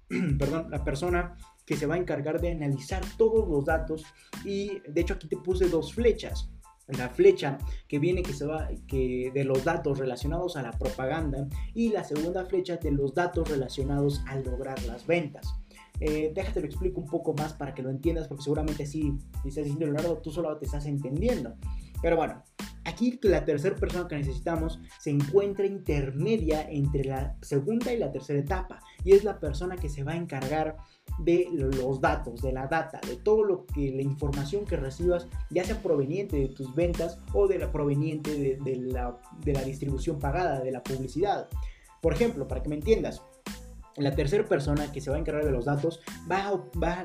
(clears throat) perdón, la persona que se va a encargar de analizar todos los datos y de hecho aquí te puse dos flechas la flecha que viene que se va que de los datos relacionados a la propaganda y la segunda flecha de los datos relacionados a lograr las ventas. Eh, déjate lo explico un poco más para que lo entiendas porque seguramente si, estás diciendo Leonardo tú solo te estás entendiendo. Pero bueno, Aquí la tercera persona que necesitamos se encuentra intermedia entre la segunda y la tercera etapa y es la persona que se va a encargar de los datos, de la data, de todo lo que la información que recibas, ya sea proveniente de tus ventas o de la proveniente de, la, de la distribución pagada, de la publicidad. Por ejemplo, para que me entiendas, la tercera persona que se va a encargar de los datos, va,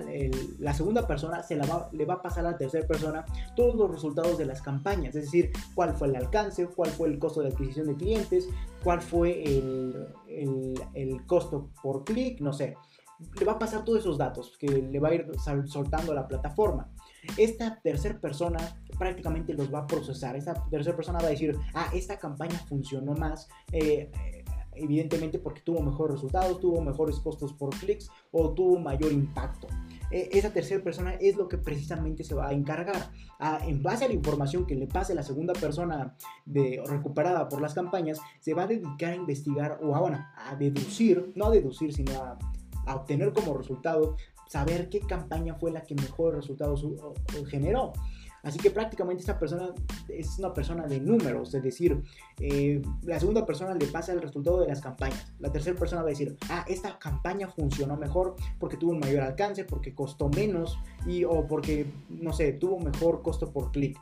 la segunda persona se la va, le va a pasar a la tercera persona todos los resultados de las campañas, es decir, cuál fue el alcance, cuál fue el costo de adquisición de clientes, cuál fue el, el, costo por clic, no sé. Le va a pasar todos esos datos que le va a ir soltando a la plataforma. Esta tercera persona prácticamente los va a procesar. Esta tercera persona va a decir, ah, esta campaña funcionó más. Eh, evidentemente porque tuvo mejores resultados, tuvo mejores costos por clics o tuvo mayor impacto. E, esa tercera persona es lo que precisamente se va a encargar. en base a la información que le pase la segunda persona de, recuperada por las campañas, se va a dedicar a investigar o a, bueno, a deducir, no a deducir, sino a, a obtener como resultado saber qué campaña fue la que mejor resultados generó. Así que prácticamente esta persona es una persona de números, es decir, eh, la segunda persona le pasa el resultado de las campañas. La tercera persona va a decir, ah, esta campaña funcionó mejor porque tuvo un mayor alcance, porque costó menos y o porque, no sé, tuvo mejor costo por clic.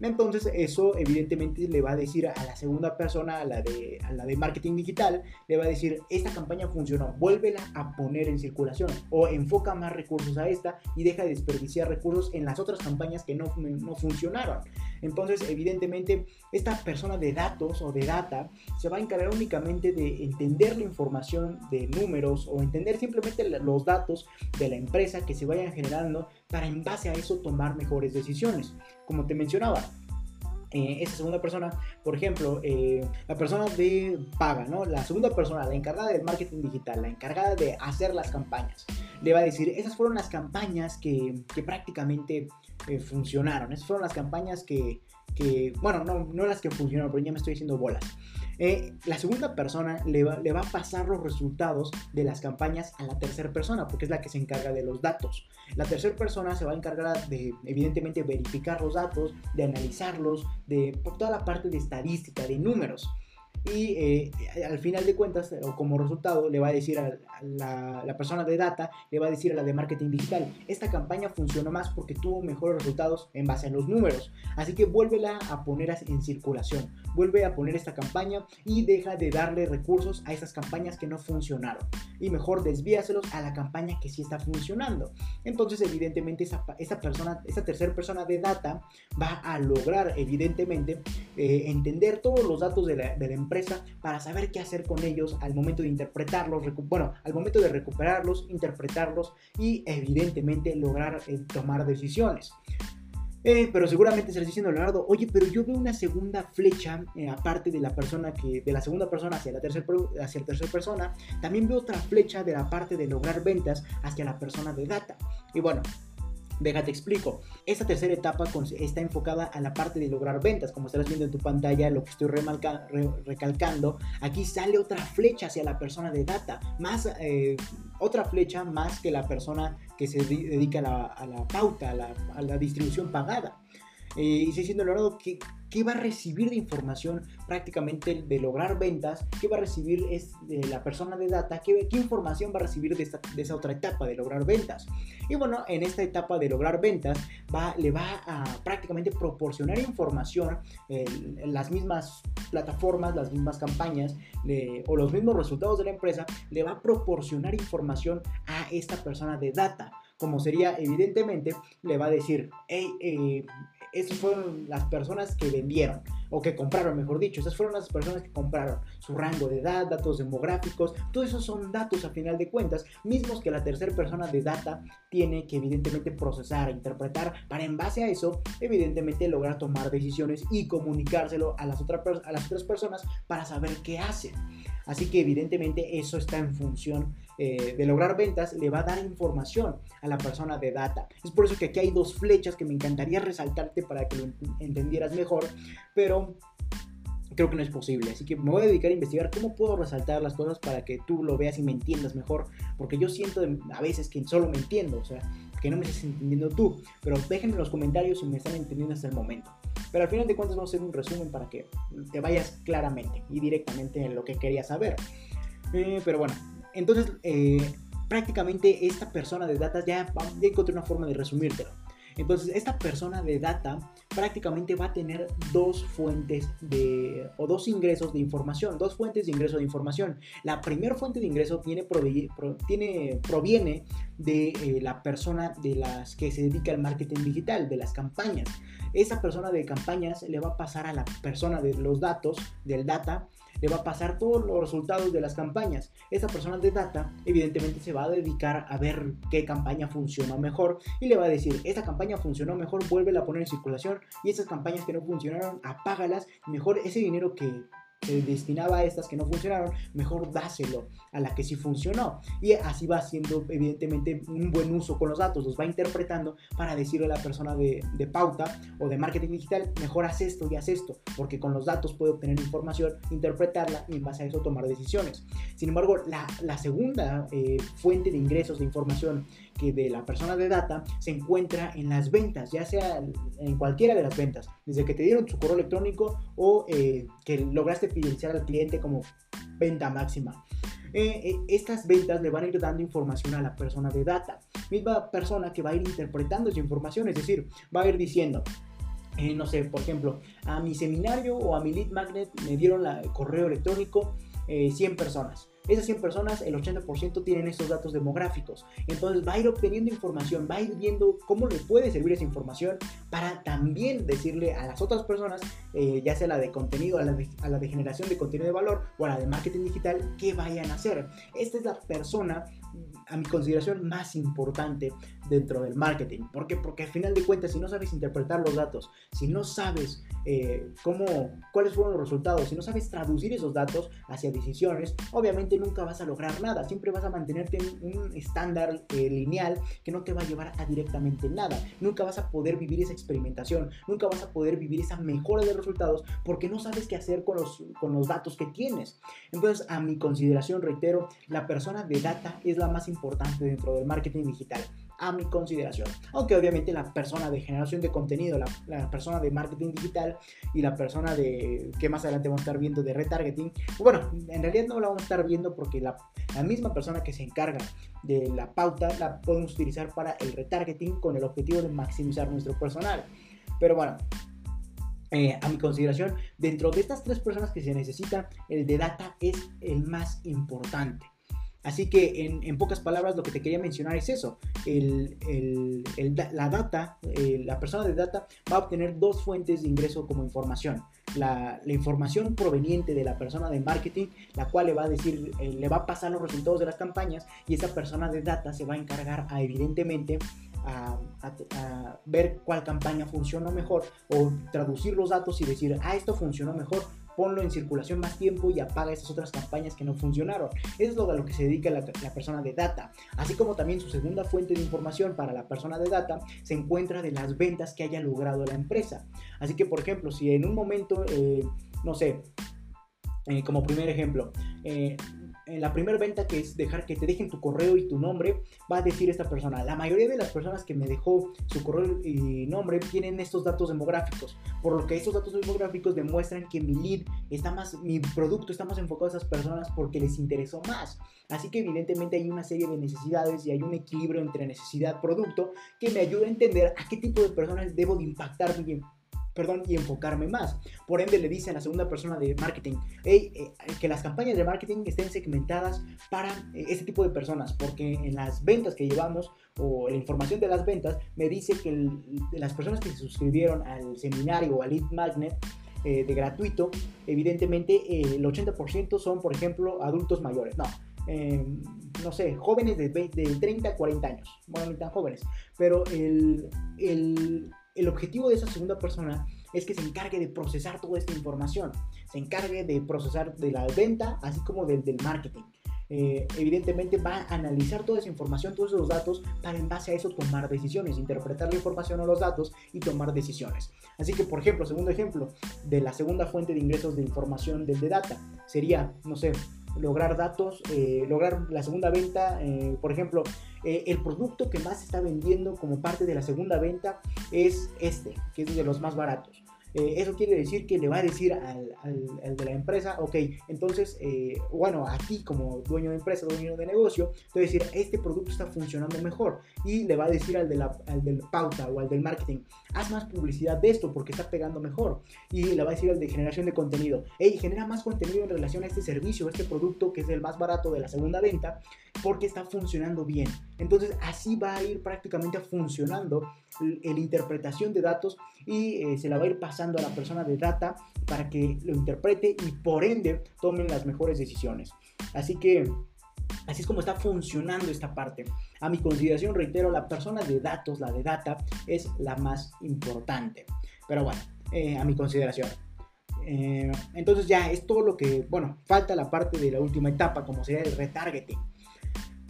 Entonces eso evidentemente le va a decir a la segunda persona, a la, de, a la de marketing digital, le va a decir, esta campaña funcionó, vuélvela a poner en circulación o enfoca más recursos a esta y deja de desperdiciar recursos en las otras campañas que no, no funcionaron. Entonces evidentemente esta persona de datos o de data se va a encargar únicamente de entender la información de números o entender simplemente los datos de la empresa que se vayan generando para en base a eso tomar mejores decisiones. Como te mencionaba, eh, esa segunda persona, por ejemplo, eh, la persona de paga, ¿no? La segunda persona, la encargada del marketing digital, la encargada de hacer las campañas, le va a decir, esas fueron las campañas que, prácticamente eh, funcionaron, esas fueron las campañas que, que bueno, no, no las que funcionaron, pero ya me estoy diciendo bolas. Eh, la segunda persona le va, le va, a pasar los resultados de las campañas a la tercera persona, porque es la que se encarga de los datos. La tercera persona se va a encargar de, evidentemente, verificar los datos, de analizarlos, de toda la parte de estadística, de números. Y eh, al final de cuentas, o como resultado, le va a decir a la, persona de data, le va a decir a la de marketing digital, esta campaña funcionó más porque tuvo mejores resultados en base a los números. Así que vuélvela a poner en circulación, vuelve a poner esta campaña y deja de darle recursos a esas campañas que no funcionaron. Y mejor desvíaselos a la campaña que sí está funcionando. Entonces, evidentemente, esa, esa persona, esa tercera persona de data va a lograr, evidentemente, eh, entender todos los datos de la, de la empresa para saber qué hacer con ellos al momento de interpretarlos, bueno, al momento de recuperarlos, interpretarlos y evidentemente lograr eh, tomar decisiones. Eh, pero seguramente se les diciendo Leonardo, oye, pero yo veo una segunda flecha, eh, aparte de la persona que, de la segunda persona hacia la tercera hacia la tercera persona, también veo otra flecha de la parte de lograr ventas hacia la persona de data. Y bueno, Déjate explico. Esta tercera etapa está enfocada a la parte de lograr ventas. Como estarás viendo en tu pantalla, lo que estoy recalcando, aquí sale otra flecha hacia la persona de data. Más, eh, otra flecha más que la persona que se dedica a la, pauta, a la, a la distribución pagada. Eh, y estoy diciendo, Leonardo, que qué va a recibir de información prácticamente de lograr ventas, qué va a recibir es de la persona de data, qué, qué información va a recibir de, esta, de, esa otra etapa de lograr ventas. Y bueno, en esta etapa de lograr ventas va, le va a prácticamente proporcionar información, en las mismas plataformas, las mismas campañas o los mismos resultados de la empresa, le va a proporcionar información a esta persona de data. Como sería evidentemente, le va a decir, hey, eh, esas fueron las personas que vendieron o que compraron, mejor dicho, esas fueron las personas que compraron, su rango de edad, datos demográficos, todos esos son datos a final de cuentas, mismos que la tercera persona de data tiene que evidentemente procesar, interpretar, para en base a eso, evidentemente lograr tomar decisiones y comunicárselo a las, otras a las otras personas para saber qué hacen. Así que evidentemente eso está en función eh, de lograr ventas, le va a dar información a la persona de data. Es por eso que aquí hay dos flechas que me encantaría resaltarte para que lo entendieras mejor, pero creo que no es posible. Así que me voy a dedicar a investigar cómo puedo resaltar las cosas para que tú lo veas y me entiendas mejor. Porque yo siento a veces que solo me entiendo, o sea, que no me estás entendiendo tú. Pero déjenme en los comentarios si me están entendiendo hasta el momento. Pero al final de cuentas vamos a hacer un resumen para que te vayas claramente y directamente en lo que querías saber. Eh, pero bueno, entonces eh, prácticamente esta persona de data ya, ya encontré una forma de resumírtelo. Entonces, esta persona de data prácticamente va a tener dos fuentes de, o dos ingresos de información, dos fuentes de ingreso de información. La primera fuente de ingreso tiene, proviene de eh, la persona de las que se dedica al marketing digital, de las campañas. Esa persona de campañas le va a pasar a la persona de los datos, del data, le va a pasar todos los resultados de las campañas. Esta persona de data evidentemente se va a dedicar a ver qué campaña funcionó mejor y le va a decir, esta campaña funcionó mejor, vuelve a poner en circulación y esas campañas que no funcionaron, apágalas, mejor ese dinero que se destinaba a estas que no funcionaron, mejor dáselo a la que sí funcionó. Y así va haciendo evidentemente un buen uso con los datos, los va interpretando para decirle a la persona de, pauta o de marketing digital, mejor haz esto y haz esto, porque con los datos puede obtener información, interpretarla y en base a eso tomar decisiones. Sin embargo, la, segunda eh, fuente de ingresos de información que de la persona de data se encuentra en las ventas, ya sea en cualquiera de las ventas, desde que te dieron su correo electrónico o eh, que lograste fidelizar al cliente como venta máxima. Eh, eh, estas ventas le van a ir dando información a la persona de data, misma persona que va a ir interpretando esa información, es decir, va a ir diciendo, no sé, por ejemplo, a mi seminario o a mi lead magnet me dieron el correo electrónico 100 personas. Esas 100 personas, el 80% tienen estos datos demográficos. Entonces va a ir obteniendo información, va a ir viendo cómo le puede servir esa información para también decirle a las otras personas, eh, ya sea la de contenido, a la de, a la de generación de contenido de valor o a la de marketing digital, qué vayan a hacer. Esta es la persona a mi consideración más importante dentro del marketing. ¿Por qué? Porque al final de cuentas, si no sabes interpretar los datos, si no sabes eh, cómo, cuáles fueron los resultados, si no sabes traducir esos datos hacia decisiones, obviamente nunca vas a lograr nada. Siempre vas a mantenerte en un estándar eh, lineal que no te va a llevar a directamente nada. Nunca vas a poder vivir esa experimentación, nunca vas a poder vivir esa mejora de resultados porque no sabes qué hacer con los, con los datos que tienes. Entonces, a mi consideración, reitero, la persona de data es la más importante dentro del marketing digital. A mi consideración. Aunque obviamente la persona de generación de contenido, la, persona de marketing digital y la persona de que más adelante vamos a estar viendo de retargeting, bueno, en realidad no la vamos a estar viendo porque la, la misma persona que se encarga de la pauta la podemos utilizar para el retargeting con el objetivo de maximizar nuestro personal. Pero bueno, eh, a mi consideración, dentro de estas tres personas que se necesitan, el de data es el más importante. Así que en, pocas palabras lo que te quería mencionar es eso. la data, eh, la persona de data va a obtener dos fuentes de ingreso como información. La, información proveniente de la persona de marketing, la cual le va a decir, eh, le va a pasar los resultados de las campañas y esa persona de data se va a encargar a evidentemente a, ver cuál campaña funcionó mejor o traducir los datos y decir, ah, esto funcionó mejor, ponlo en circulación más tiempo y apaga esas otras campañas que no funcionaron. Eso es lo a lo que se dedica la, persona de data. Así como también su segunda fuente de información para la persona de data se encuentra de las ventas que haya logrado la empresa. Así que, por ejemplo, si en un momento, eh, no sé, eh, como primer ejemplo, eh, en la primera venta que es dejar que te dejen tu correo y tu nombre, va a decir esta persona. La mayoría de las personas que me dejó su correo y nombre tienen estos datos demográficos, por lo que estos datos demográficos demuestran que mi lead está más, mi producto está más enfocado a esas personas porque les interesó más. Así que evidentemente hay una serie de necesidades y hay un equilibrio entre necesidad-producto que me ayuda a entender a qué tipo de personas debo de impactar mi, perdón, y enfocarme más. Por ende, le dice a la segunda persona de marketing eh, que las campañas de marketing estén segmentadas para eh, este tipo de personas, porque en las ventas que llevamos o la información de las ventas me dice que las personas que se suscribieron al seminario o al lead magnet eh, de gratuito, evidentemente el 80% son, por ejemplo, adultos mayores. No, no sé, jóvenes de, de, 30 a 40 años, bueno, no tan jóvenes, pero el, el, el objetivo de esa segunda persona es que se encargue de procesar toda esta información, se encargue de procesar de la venta, así como del, marketing. Eh, evidentemente va a analizar toda esa información, todos esos datos, para en base a eso tomar decisiones, interpretar la información o los datos y tomar decisiones. Así que, por ejemplo, segundo ejemplo de la segunda fuente de ingresos de información del de data sería, no sé, lograr datos, eh, lograr la segunda venta, eh, por ejemplo, eh, el producto que más se está vendiendo como parte de la segunda venta es este, que es de los más baratos. Eh, eso quiere decir que le va a decir al, al, de la empresa, ok, entonces, eh, bueno, a ti como dueño de empresa, dueño de negocio, te va a decir, este producto está funcionando mejor. Y le va a decir al, de la, al del pauta o al del marketing, haz más publicidad de esto porque está pegando mejor. Y le va a decir al de generación de contenido, hey, genera más contenido en relación a este servicio, a este producto que es el más barato de la segunda venta, porque está funcionando bien. Entonces, así va a ir prácticamente funcionando la interpretación de datos y eh, se la va a ir pasando a la persona de data para que lo interprete y por ende tomen las mejores decisiones. Así que así es como está funcionando esta parte. A mi consideración, reitero, la persona de datos, la de data, es la más importante. Pero bueno, eh, a mi consideración. Eh, entonces ya es todo lo que, bueno, falta la parte de la última etapa, como sería el retargeting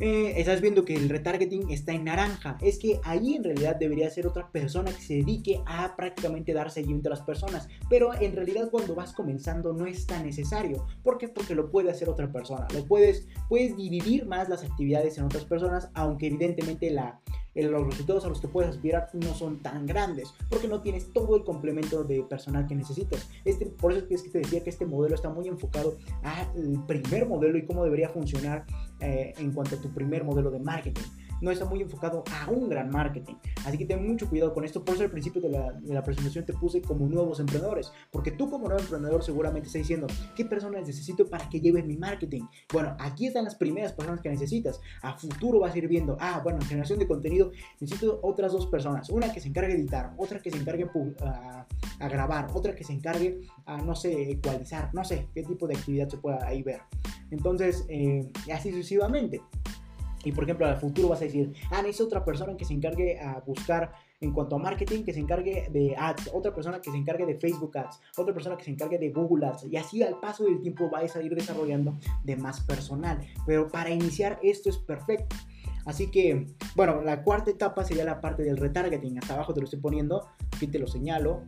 eh, estás viendo que el retargeting está en naranja. Es que ahí en realidad debería ser otra persona que se dedique a prácticamente dar seguimiento a las personas. Pero en realidad cuando vas comenzando no es tan necesario. ¿Por qué? Porque lo puede hacer otra persona. Lo puedes, puedes dividir más las actividades en otras personas, aunque evidentemente la, los resultados a los que puedes aspirar no son tan grandes, porque no tienes todo el complemento de personal que necesitas. Este, por eso es que te decía que este modelo está muy enfocado al primer modelo y cómo debería funcionar eh, en cuanto a tu primer modelo de marketing no está muy enfocado a un gran marketing. Así que ten mucho cuidado con esto. Por eso al principio de la, presentación te puse como nuevos emprendedores. Porque tú como nuevo emprendedor seguramente estás diciendo, ¿qué personas necesito para que lleven mi marketing? Bueno, aquí están las primeras personas que necesitas. A futuro vas a ir viendo, ah, bueno, en generación de contenido necesito otras dos personas. Una que se encargue de editar, otra que se encargue a, a grabar, otra que se encargue a, no sé, ecualizar, no sé qué tipo de actividad se pueda ahí ver. Entonces, eh, así sucesivamente. Y por ejemplo, al futuro vas a decir, ah, necesito otra persona que se encargue a buscar en cuanto a marketing, que se encargue de ads, otra persona que se encargue de Facebook ads, otra persona que se encargue de Google ads. Y así al paso del tiempo vais a ir desarrollando de más personal. Pero para iniciar esto es perfecto. Así que, bueno, la cuarta etapa sería la parte del retargeting. Hasta abajo te lo estoy poniendo, aquí te lo señalo.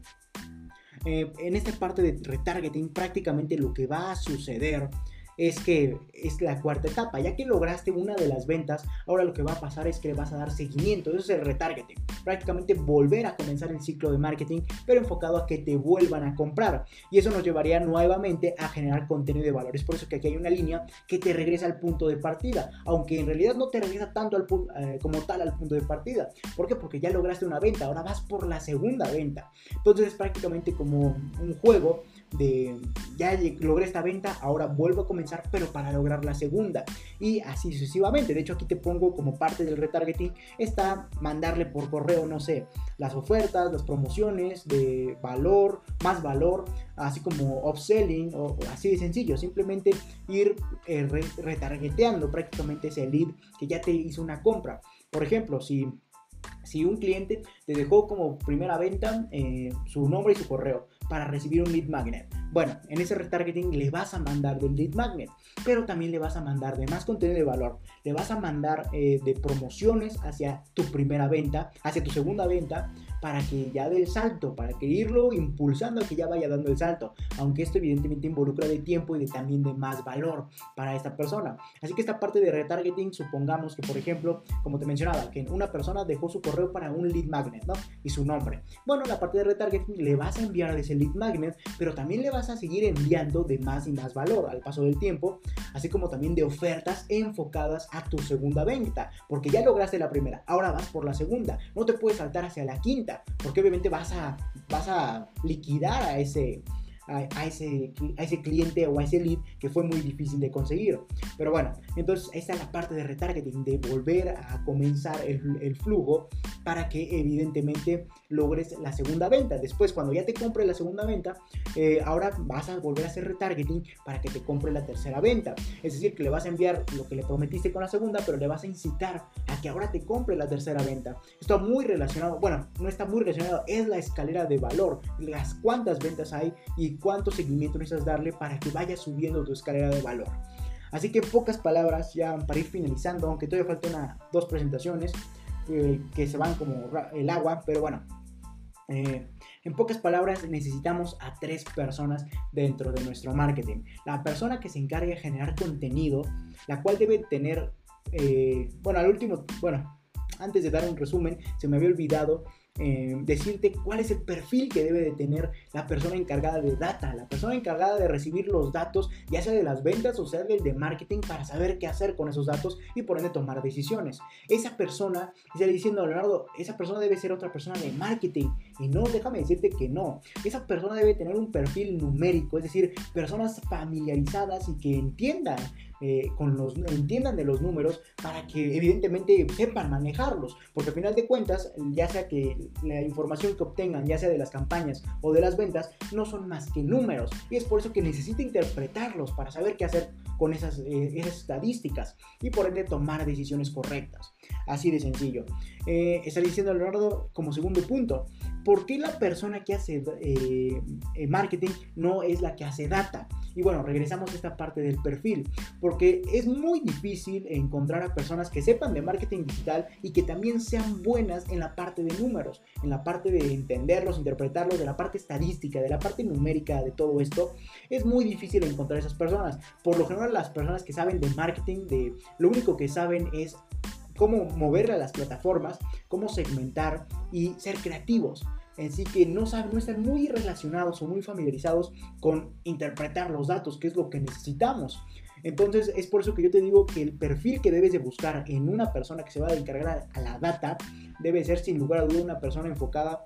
Eh, en esta parte de retargeting prácticamente lo que va a suceder es que es la cuarta etapa. Ya que lograste una de las ventas, ahora lo que va a pasar es que le vas a dar seguimiento. Eso es el retargeting. Prácticamente volver a comenzar el ciclo de marketing, pero enfocado a que te vuelvan a comprar. Y eso nos llevaría nuevamente a generar contenido de valor. Es por eso que aquí hay una línea que te regresa al punto de partida, aunque en realidad no te regresa tanto eh, como tal al punto de partida. ¿Por qué? Porque ya lograste una venta, ahora vas por la segunda venta. Entonces es prácticamente como un juego de ya logré esta venta, ahora vuelvo a comenzar, pero para lograr la segunda. Y así sucesivamente. De hecho, aquí te pongo como parte del retargeting, está mandarle por correo, no sé, las ofertas, las promociones de valor, más valor, así como upselling, o, así de sencillo. Simplemente ir eh, retargeteando prácticamente ese lead que ya te hizo una compra. Por ejemplo, si si un cliente te dejó como primera venta eh, su nombre y su correo para recibir un lead magnet. Bueno, en ese retargeting le vas a mandar del lead magnet, pero también le vas a mandar de más contenido de valor. Le vas a mandar eh, de promociones hacia tu primera venta, hacia tu segunda venta, para que ya dé el salto, para que irlo impulsando a que ya vaya dando el salto, aunque esto evidentemente involucra de tiempo y de también de más valor para esta persona. Así que esta parte de retargeting, supongamos que por ejemplo, como te mencionaba, que una persona dejó su correo para un lead magnet, ¿no? Y su nombre. Bueno, la parte de retargeting le vas a enviar ese lead magnet, pero también le vas a seguir enviando de más y más valor al paso del tiempo, así como también de ofertas enfocadas a tu segunda venta, porque ya lograste la primera, ahora vas por la segunda, no te puedes saltar hacia la quinta porque obviamente vas a, vas a liquidar a ese, a, ese, a ese cliente o a ese lead que fue muy difícil de conseguir. Pero bueno, entonces esta es la parte de retargeting, de volver a comenzar el, el flujo para que evidentemente logres la segunda venta. Después, cuando ya te compre la segunda venta, eh, ahora vas a volver a hacer retargeting para que te compre la tercera venta. Es decir, que le vas a enviar lo que le prometiste con la segunda, pero le vas a incitar a que ahora te compre la tercera venta. Está muy relacionado, bueno, no está muy relacionado, es la escalera de valor, las cuántas ventas hay y cuánto seguimiento necesitas darle para que vaya subiendo tu escalera de valor. Así que pocas palabras ya para ir finalizando, aunque todavía faltan dos presentaciones eh, que se van como el agua, pero bueno. Eh, en pocas palabras, necesitamos a tres personas dentro de nuestro marketing. La persona que se encargue de generar contenido, la cual debe tener, eh, bueno, al último, bueno, antes de dar un resumen, se me había olvidado eh, decirte cuál es el perfil que debe de tener la persona encargada de data, la persona encargada de recibir los datos, ya sea de las ventas o sea del de marketing, para saber qué hacer con esos datos y por ende tomar decisiones. Esa persona, está diciendo Leonardo, esa persona debe ser otra persona de marketing. Y no, déjame decirte que no. Esa persona debe tener un perfil numérico, es decir, personas familiarizadas y que entiendan eh, con los, entiendan de los números para que evidentemente sepan manejarlos, porque al final de cuentas, ya sea que la información que obtengan, ya sea de las campañas o de las ventas, no son más que números, y es por eso que necesita interpretarlos para saber qué hacer con esas, eh, estadísticas y por ende tomar decisiones correctas. Así de sencillo. Eh, está diciendo Leonardo como segundo punto, ¿por qué la persona que hace eh, eh, marketing no es la que hace data? Y bueno, regresamos a esta parte del perfil, porque es muy difícil encontrar a personas que sepan de marketing digital y que también sean buenas en la parte de números, en la parte de entenderlos, interpretarlos, de la parte estadística, de la parte numérica de todo esto. Es muy difícil encontrar esas personas. Por lo general, las personas que saben de marketing, de lo único que saben es cómo mover a las plataformas, cómo segmentar y ser creativos. Así que no, saben, no están muy relacionados o muy familiarizados con interpretar los datos, que es lo que necesitamos. Entonces es por eso que yo te digo que el perfil que debes de buscar en una persona que se va a encargar a la data debe ser sin lugar a duda una persona enfocada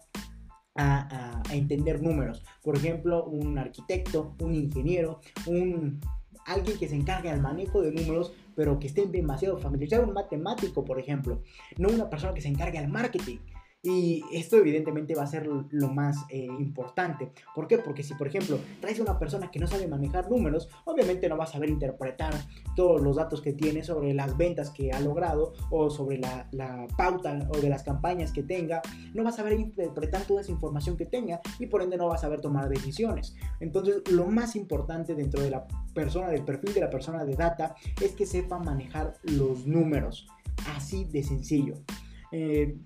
a, a, entender números. Por ejemplo, un arquitecto, un ingeniero, un alguien que se encargue del manejo de números, pero que esté demasiado familiarizado, un matemático, por ejemplo, no una persona que se encargue al marketing. Y esto evidentemente va a ser lo más eh, importante. ¿Por qué? Porque si por ejemplo traes a una persona que no sabe manejar números, obviamente no va a saber interpretar todos los datos que tiene sobre las ventas que ha logrado o sobre la, pauta o de las campañas que tenga. No va a saber interpretar toda esa información que tenga y por ende no va a saber tomar decisiones. Entonces lo más importante dentro de la persona, del perfil de la persona de data, es que sepa manejar los números. Así de sencillo. Eh,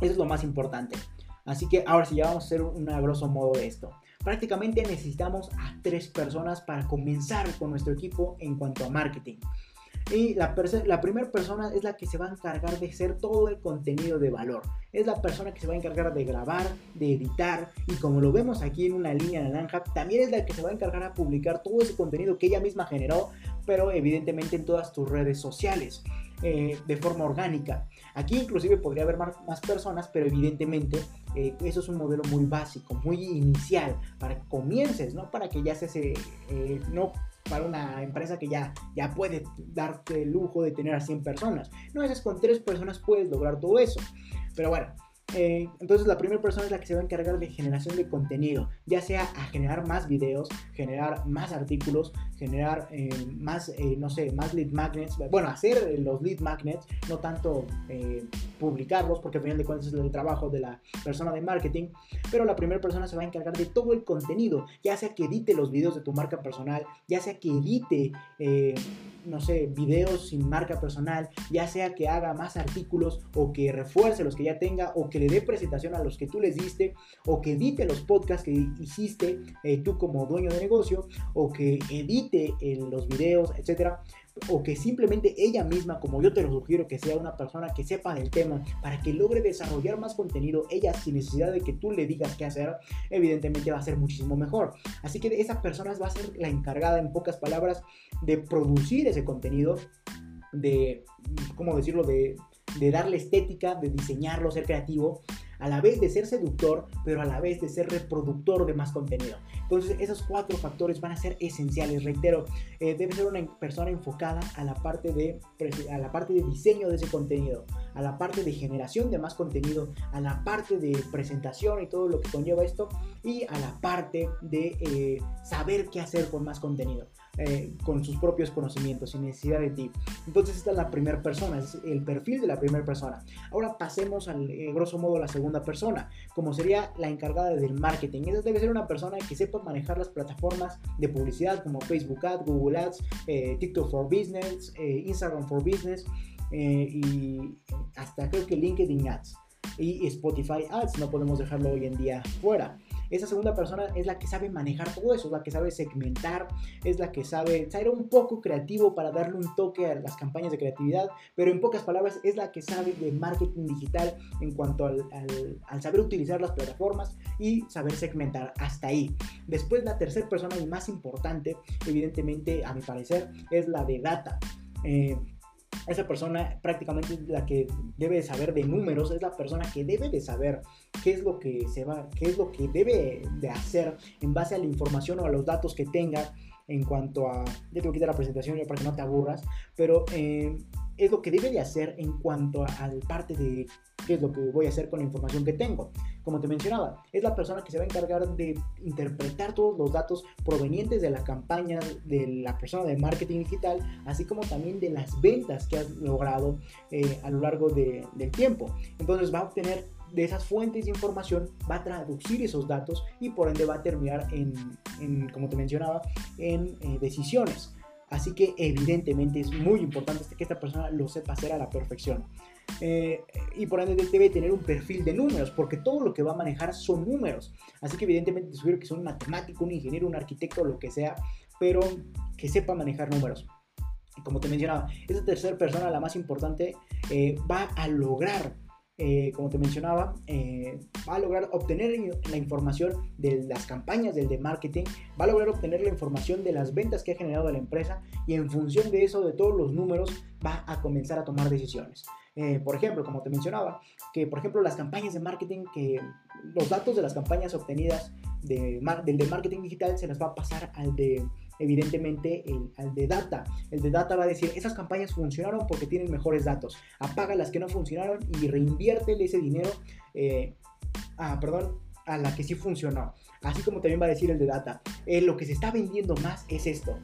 eso es lo más importante. Así que ahora sí, ya vamos a hacer un grosso modo de esto. prácticamente necesitamos a tres personas para comenzar con nuestro equipo en cuanto a marketing. Y la, primera persona es la que se va a encargar de hacer todo el contenido de valor. Es la persona que se va a encargar de grabar, de editar y como lo vemos aquí en una línea naranja, también es la que se va a encargar a publicar todo ese contenido que ella misma generó, pero evidentemente en todas tus redes sociales. Eh, de forma orgánica. Aquí inclusive podría haber más, personas, pero evidentemente eh, eso es un modelo muy básico, muy inicial, para que comiences, no para que ya se... Eh, no para una empresa que ya, ya puede darte el lujo de tener a 100 personas. No, es con tres personas puedes lograr todo eso. Pero bueno, eh, entonces la primera persona es la que se va a encargar de generación de contenido, ya sea a generar más videos, generar más artículos, generar eh, más, eh, no sé, más lead magnets, bueno, hacer los lead magnets, no tanto publicarlos, porque al final de cuentas es el trabajo de la persona de marketing, pero la primera persona se va a encargar de todo el contenido, ya sea que edite los videos de tu marca personal, ya sea que edite no sé, videos sin marca personal, ya sea que haga más artículos o que refuerce los que ya tenga o que le dé presentación a los que tú les diste o que edite los podcasts que hiciste eh, tú como dueño de negocio o que edite eh, los videos, etcétera o que simplemente ella misma, como yo te lo sugiero, que sea una persona que sepa del tema para que logre desarrollar más contenido, ella sin necesidad de que tú le digas qué hacer, evidentemente va a ser muchísimo mejor. Así que esa persona va a ser la encargada, en pocas palabras, de producir ese contenido, de, ¿cómo decirlo?, de, de darle estética, de diseñarlo, ser creativo a la vez de ser seductor, pero a la vez de ser reproductor de más contenido. Entonces, esos cuatro factores van a ser esenciales. Reitero, eh, debe ser una persona enfocada a la, parte de, a la parte de diseño de ese contenido, a la parte de generación de más contenido, a la parte de presentación y todo lo que conlleva esto, y a la parte de eh, saber qué hacer con más contenido. Eh, con sus propios conocimientos sin necesidad de ti. Entonces esta es la primera persona, es el perfil de la primera persona. Ahora pasemos al eh, grosso modo a la segunda persona, como sería la encargada del marketing. Esa debe ser una persona que sepa manejar las plataformas de publicidad como Facebook Ads, Google Ads, eh, TikTok for Business, Instagram for Business y hasta creo que LinkedIn Ads y Spotify Ads, no podemos dejarlo hoy en día fuera. Esa segunda persona es la que sabe manejar todo eso, es la que sabe segmentar, es la que sabe ser un poco creativo para darle un toque a las campañas de creatividad, pero en pocas palabras es la que sabe de marketing digital en cuanto al, saber utilizar las plataformas y saber segmentar hasta ahí. Después la tercera persona y más importante, evidentemente a mi parecer, es la de data. Eh, esa persona prácticamente es la que debe de saber de números, es la persona que debe de saber qué es lo que se va, qué es lo que debe de hacer en base a la información o a los datos que tenga en cuanto a, ya te voy a quitar la presentación para que no te aburras, pero eh, es lo que debe de hacer en cuanto a, la parte de qué es lo que voy a hacer con la información que tengo. Como te mencionaba, es la persona que se va a encargar de interpretar todos los datos provenientes de la campaña de la persona de marketing digital, así como también de las ventas que has logrado eh, a lo largo del tiempo. Entonces va a obtener de esas fuentes de información, va a traducir esos datos y por ende va a terminar en, como te mencionaba, en eh, decisiones. Así que evidentemente es muy importante que esta persona lo sepa hacer a la perfección. Eh, y por ende debe tener un perfil de números, porque todo lo que va a manejar son números. Así que evidentemente te sugiero que sea un matemático, un ingeniero, un arquitecto, lo que sea, pero que sepa manejar números. Como te mencionaba, esa tercera persona, la más importante, eh, va a lograr eh, como te mencionaba, eh, va a lograr obtener la información de las campañas del de marketing, va a lograr obtener la información de las ventas que ha generado la empresa y en función de eso, de todos los números, va a comenzar a tomar decisiones. Eh, por ejemplo, como te mencionaba, que por ejemplo las campañas de marketing, que los datos de las campañas obtenidas de, del de marketing digital se las va a pasar al de evidentemente el, al de data. El de data va a decir, esas campañas funcionaron porque tienen mejores datos. Apaga las que no funcionaron y reinviértele ese dinero, eh, ah, perdón, a la que sí funcionó. Así como también va a decir el de data. Eh, lo que se está vendiendo más es esto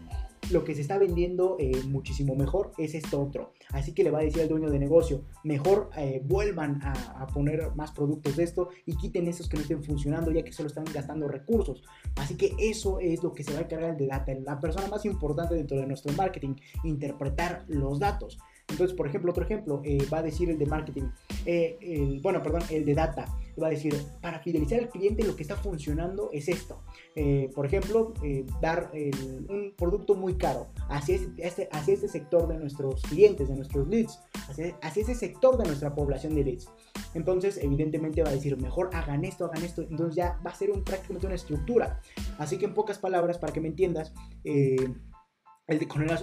lo que se está vendiendo eh, muchísimo mejor es esto otro. Así que le va a decir al dueño de negocio, mejor eh, vuelvan a, poner más productos de esto y quiten esos que no estén funcionando ya que solo están gastando recursos. Así que eso es lo que se va a encargar de data, la persona más importante dentro de nuestro marketing, interpretar los datos. Entonces, por ejemplo, otro ejemplo eh, va a decir el de marketing, eh, el, bueno, perdón, el de data, va a decir, para fidelizar al cliente lo que está funcionando es esto. Eh, por ejemplo, dar un producto muy caro hacia este, hacia este sector de nuestros clientes, de nuestros leads, hacia, hacia ese sector de nuestra población de leads. Entonces, evidentemente va a decir, mejor hagan esto, hagan esto. Entonces ya va a ser un, prácticamente una estructura. Así que en pocas palabras, para que me entiendas, eh, el,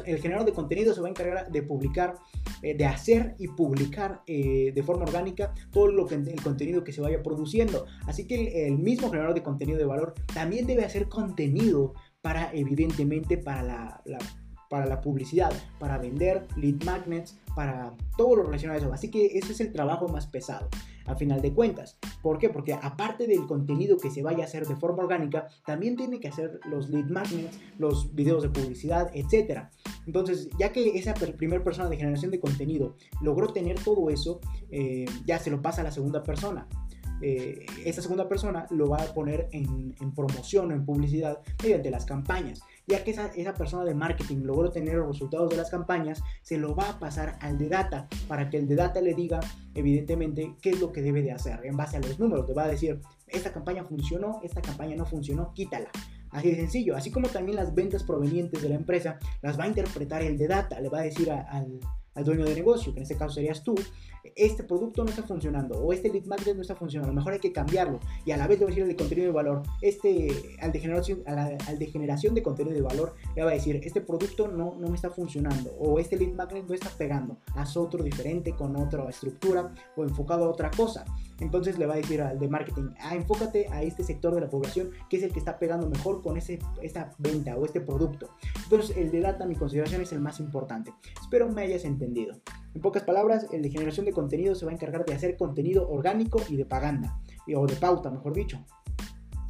el, generador de contenido se va a encargar de publicar, eh, de hacer y publicar eh, de forma orgánica todo lo que, el contenido que se vaya produciendo. Así que el, mismo generador de contenido de valor también debe hacer contenido para, evidentemente, para la para la publicidad, para vender lead magnets, para todo lo relacionado a eso. Así que ese es el trabajo más pesado, a final de cuentas. ¿Por qué? Porque aparte del contenido que se vaya a hacer de forma orgánica, también tiene que hacer los lead magnets, los videos de publicidad, etc. Entonces, ya que esa primera persona de generación de contenido logró tener todo eso, eh, ya se lo pasa a la segunda persona. Eh, esa segunda persona lo va a poner en, en promoción o en publicidad mediante las campañas ya que esa, esa persona de marketing logró tener los resultados de las campañas, se lo va a pasar al de data para que el de data le diga, evidentemente, qué es lo que debe de hacer en base a los números. Te va a decir, esta campaña funcionó, esta campaña no funcionó, quítala. Así de sencillo, así como también las ventas provenientes de la empresa las va a interpretar el de data, le va a decir al, al dueño de negocio, que en este caso serías tú, este producto no está funcionando o este lead magnet no está funcionando, a lo mejor hay que cambiarlo y a la vez le va a decir al de contenido de valor, este, al de generación, al de generación de contenido de valor, le va a decir, este producto no, no me está funcionando o este lead magnet no está pegando, haz otro diferente con otra estructura o enfocado a otra cosa. Entonces le va a decir al de marketing, ah, enfócate a este sector de la población que es el que está pegando mejor con ese, esta venta o este producto. Entonces el de data, mi consideración, es el más importante. Espero me hayas entendido. En pocas palabras, el de generación de contenido se va a encargar de hacer contenido orgánico y de paganda, o de pauta, mejor dicho.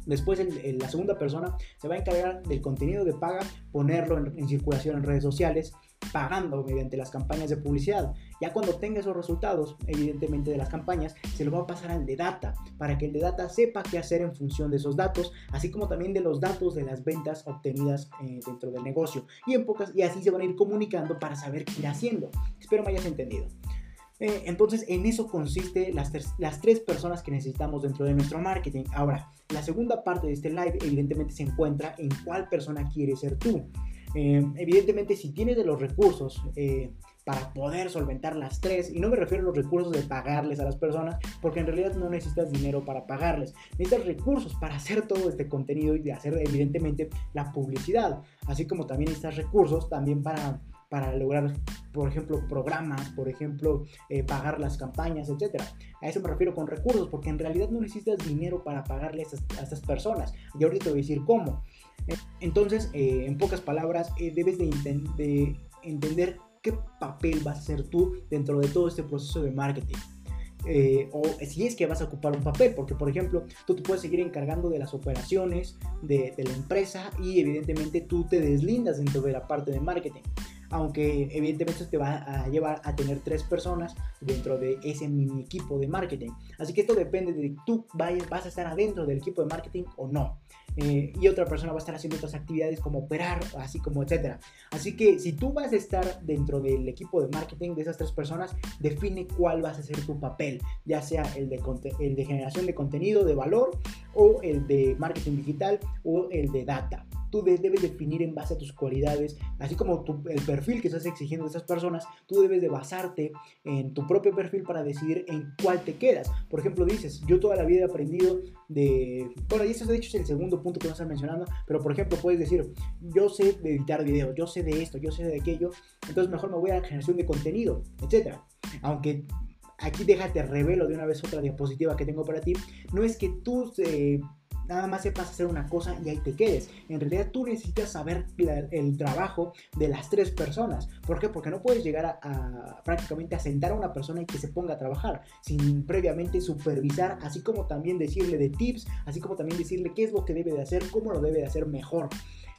Después la segunda persona se va a encargar del contenido de paga, ponerlo en circulación en redes sociales, pagando mediante las campañas de publicidad. Ya cuando tenga esos resultados, evidentemente de las campañas, se lo va a pasar al de data, para que el de data sepa qué hacer en función de esos datos, así como también de los datos de las ventas obtenidas eh, dentro del negocio. Y, en pocas, y así se van a ir comunicando para saber qué ir haciendo. Espero me hayas entendido. Eh, entonces, en eso consiste las, las tres personas que necesitamos dentro de nuestro marketing. Ahora, la segunda parte de este live evidentemente se encuentra en cuál persona quieres ser tú. Eh, evidentemente, si tienes de los recursos eh, para poder solventar las tres, y no me refiero a los recursos de pagarles a las personas, porque en realidad no necesitas dinero para pagarles, necesitas recursos para hacer todo este contenido y de hacer evidentemente la publicidad, así como también necesitas recursos también para para lograr, por ejemplo, programas, por ejemplo, eh, pagar las campañas, etc. A eso me refiero con recursos, porque en realidad no necesitas dinero para pagarle a estas, personas. Y ahorita te voy a decir cómo. Entonces, eh, en pocas palabras, eh, debes de, entender qué papel vas a hacer tú dentro de todo este proceso de marketing. Eh, o si es que vas a ocupar un papel, porque por ejemplo, tú te puedes seguir encargando de las operaciones de, de, la empresa y evidentemente tú te deslindas dentro de la parte de marketing aunque evidentemente te va a llevar a tener tres personas dentro de ese mini equipo de marketing. Así que esto depende de tú vas a estar adentro del equipo de marketing o no. Eh, y otra persona va a estar haciendo otras actividades como operar, así como etcétera. Así que si tú vas a estar dentro del equipo de marketing de esas tres personas, define cuál vas a ser tu papel, ya sea el de, el de generación de contenido de valor o el de marketing digital o el de data tú debes definir en base a tus cualidades, así como el perfil que estás exigiendo de esas personas, tú debes de basarte en tu propio perfil para decidir en cuál te quedas. Por ejemplo, dices, yo toda la vida he aprendido de... Bueno, y eso de hecho es el segundo punto que vas a mencionando, pero por ejemplo puedes decir, yo sé de editar videos, yo sé de esto, yo sé de aquello, entonces mejor me voy a la generación de contenido, etc. Aunque aquí déjate revelo de una vez otra diapositiva que tengo para ti, no es que tú... Eh, nada más sepas hacer una cosa y ahí te quedes. En realidad tú necesitas saber el trabajo de las tres personas. ¿Por qué? Porque no puedes llegar a, prácticamente a sentar a una persona y que se ponga a trabajar sin previamente supervisar, así como también decirle de tips, así como también decirle qué es lo que debe de hacer, cómo lo debe de hacer mejor.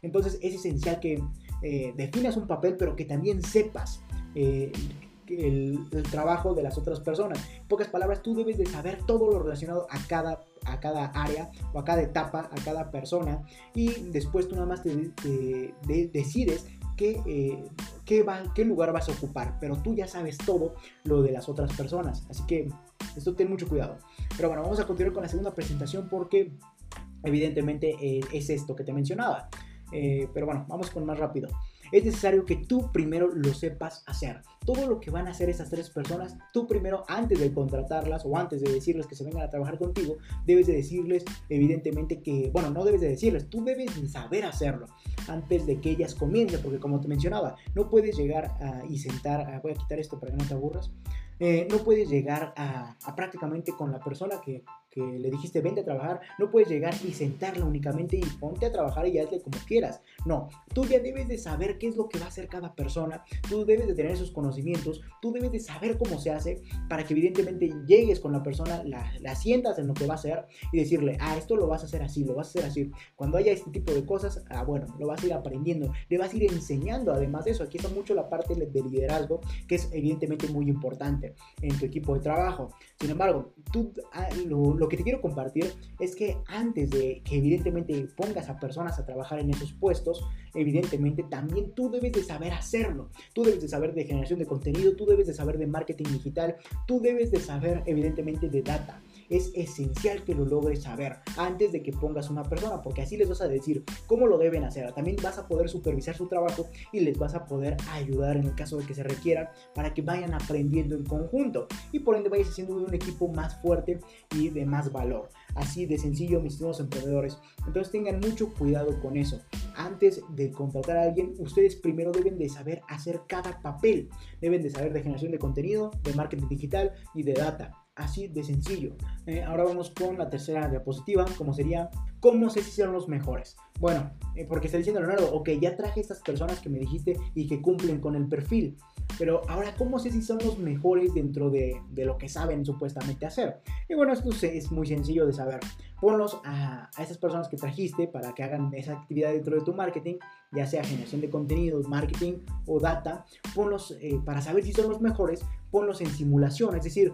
Entonces es esencial que eh, definas un papel, pero que también sepas eh, el, trabajo de las otras personas. En pocas palabras, tú debes de saber todo lo relacionado a cada, a cada área o a cada etapa, a cada persona y después tú nada más decides qué, eh, qué, qué lugar vas a ocupar, pero tú ya sabes todo lo de las otras personas. Así que esto ten mucho cuidado. Pero bueno, vamos a continuar con la segunda presentación porque evidentemente eh, es esto que te mencionaba. Eh, pero bueno, vamos con más rápido es necesario que tú primero lo sepas hacer. Todo lo que van a hacer esas tres personas, tú primero, antes de contratarlas o antes de decirles que se vengan a trabajar contigo, debes de decirles evidentemente que, bueno, no debes de decirles, tú debes de saber hacerlo antes de que ellas comiencen, porque como te mencionaba, no puedes llegar y sentar, voy a quitar esto para que no te aburras, eh, no puedes llegar a, prácticamente con la persona que, le dijiste vente a trabajar, no puedes llegar y sentarla únicamente y ponte a trabajar y hazle como quieras. No, tú ya debes de saber qué es lo que va a hacer cada persona, tú debes de tener esos conocimientos, tú debes de saber cómo se hace para que evidentemente llegues con la persona, la, la sientas en lo que va a hacer y decirle, ah, esto lo vas a hacer así, lo vas a hacer así. Cuando haya este tipo de cosas, ah, bueno, lo vas a ir aprendiendo, le vas a ir enseñando además de eso. Aquí está mucho la parte de liderazgo, que es evidentemente muy importante en tu equipo de trabajo. Sin embargo, tú, ah, lo, que te quiero compartir es que antes de que evidentemente pongas a personas a trabajar en esos puestos, evidentemente también tú debes de saber hacerlo. Tú debes de saber de generación de contenido, tú debes de saber de marketing digital, tú debes de saber evidentemente de data es esencial que lo logres saber antes de que pongas una persona, porque así les vas a decir cómo lo deben hacer. También vas a poder supervisar su trabajo y les vas a poder ayudar en el caso de que se requieran para que vayan aprendiendo en conjunto y por ende vayas haciendo un equipo más fuerte y de más valor. Así de sencillo, mis estimados emprendedores. Entonces tengan mucho cuidado con eso. Antes de contratar a alguien, ustedes primero deben de saber hacer cada papel. Deben de saber de generación de contenido, de marketing digital y de data. Así de sencillo. Eh, ahora vamos con la tercera diapositiva, como sería, ¿cómo si son los mejores? Bueno, eh, porque está diciendo Leonardo, ok, ya traje estas personas que me dijiste y que cumplen con el perfil. Pero ahora, ¿cómo sé si son los mejores dentro de, de lo que saben supuestamente hacer? Y bueno, esto es muy sencillo de saber. Ponlos a, a esas personas que trajiste para que hagan esa actividad dentro de tu marketing, ya sea generación de contenidos, marketing o data. Ponlos eh, para saber si son los mejores, ponlos en simulación, es decir,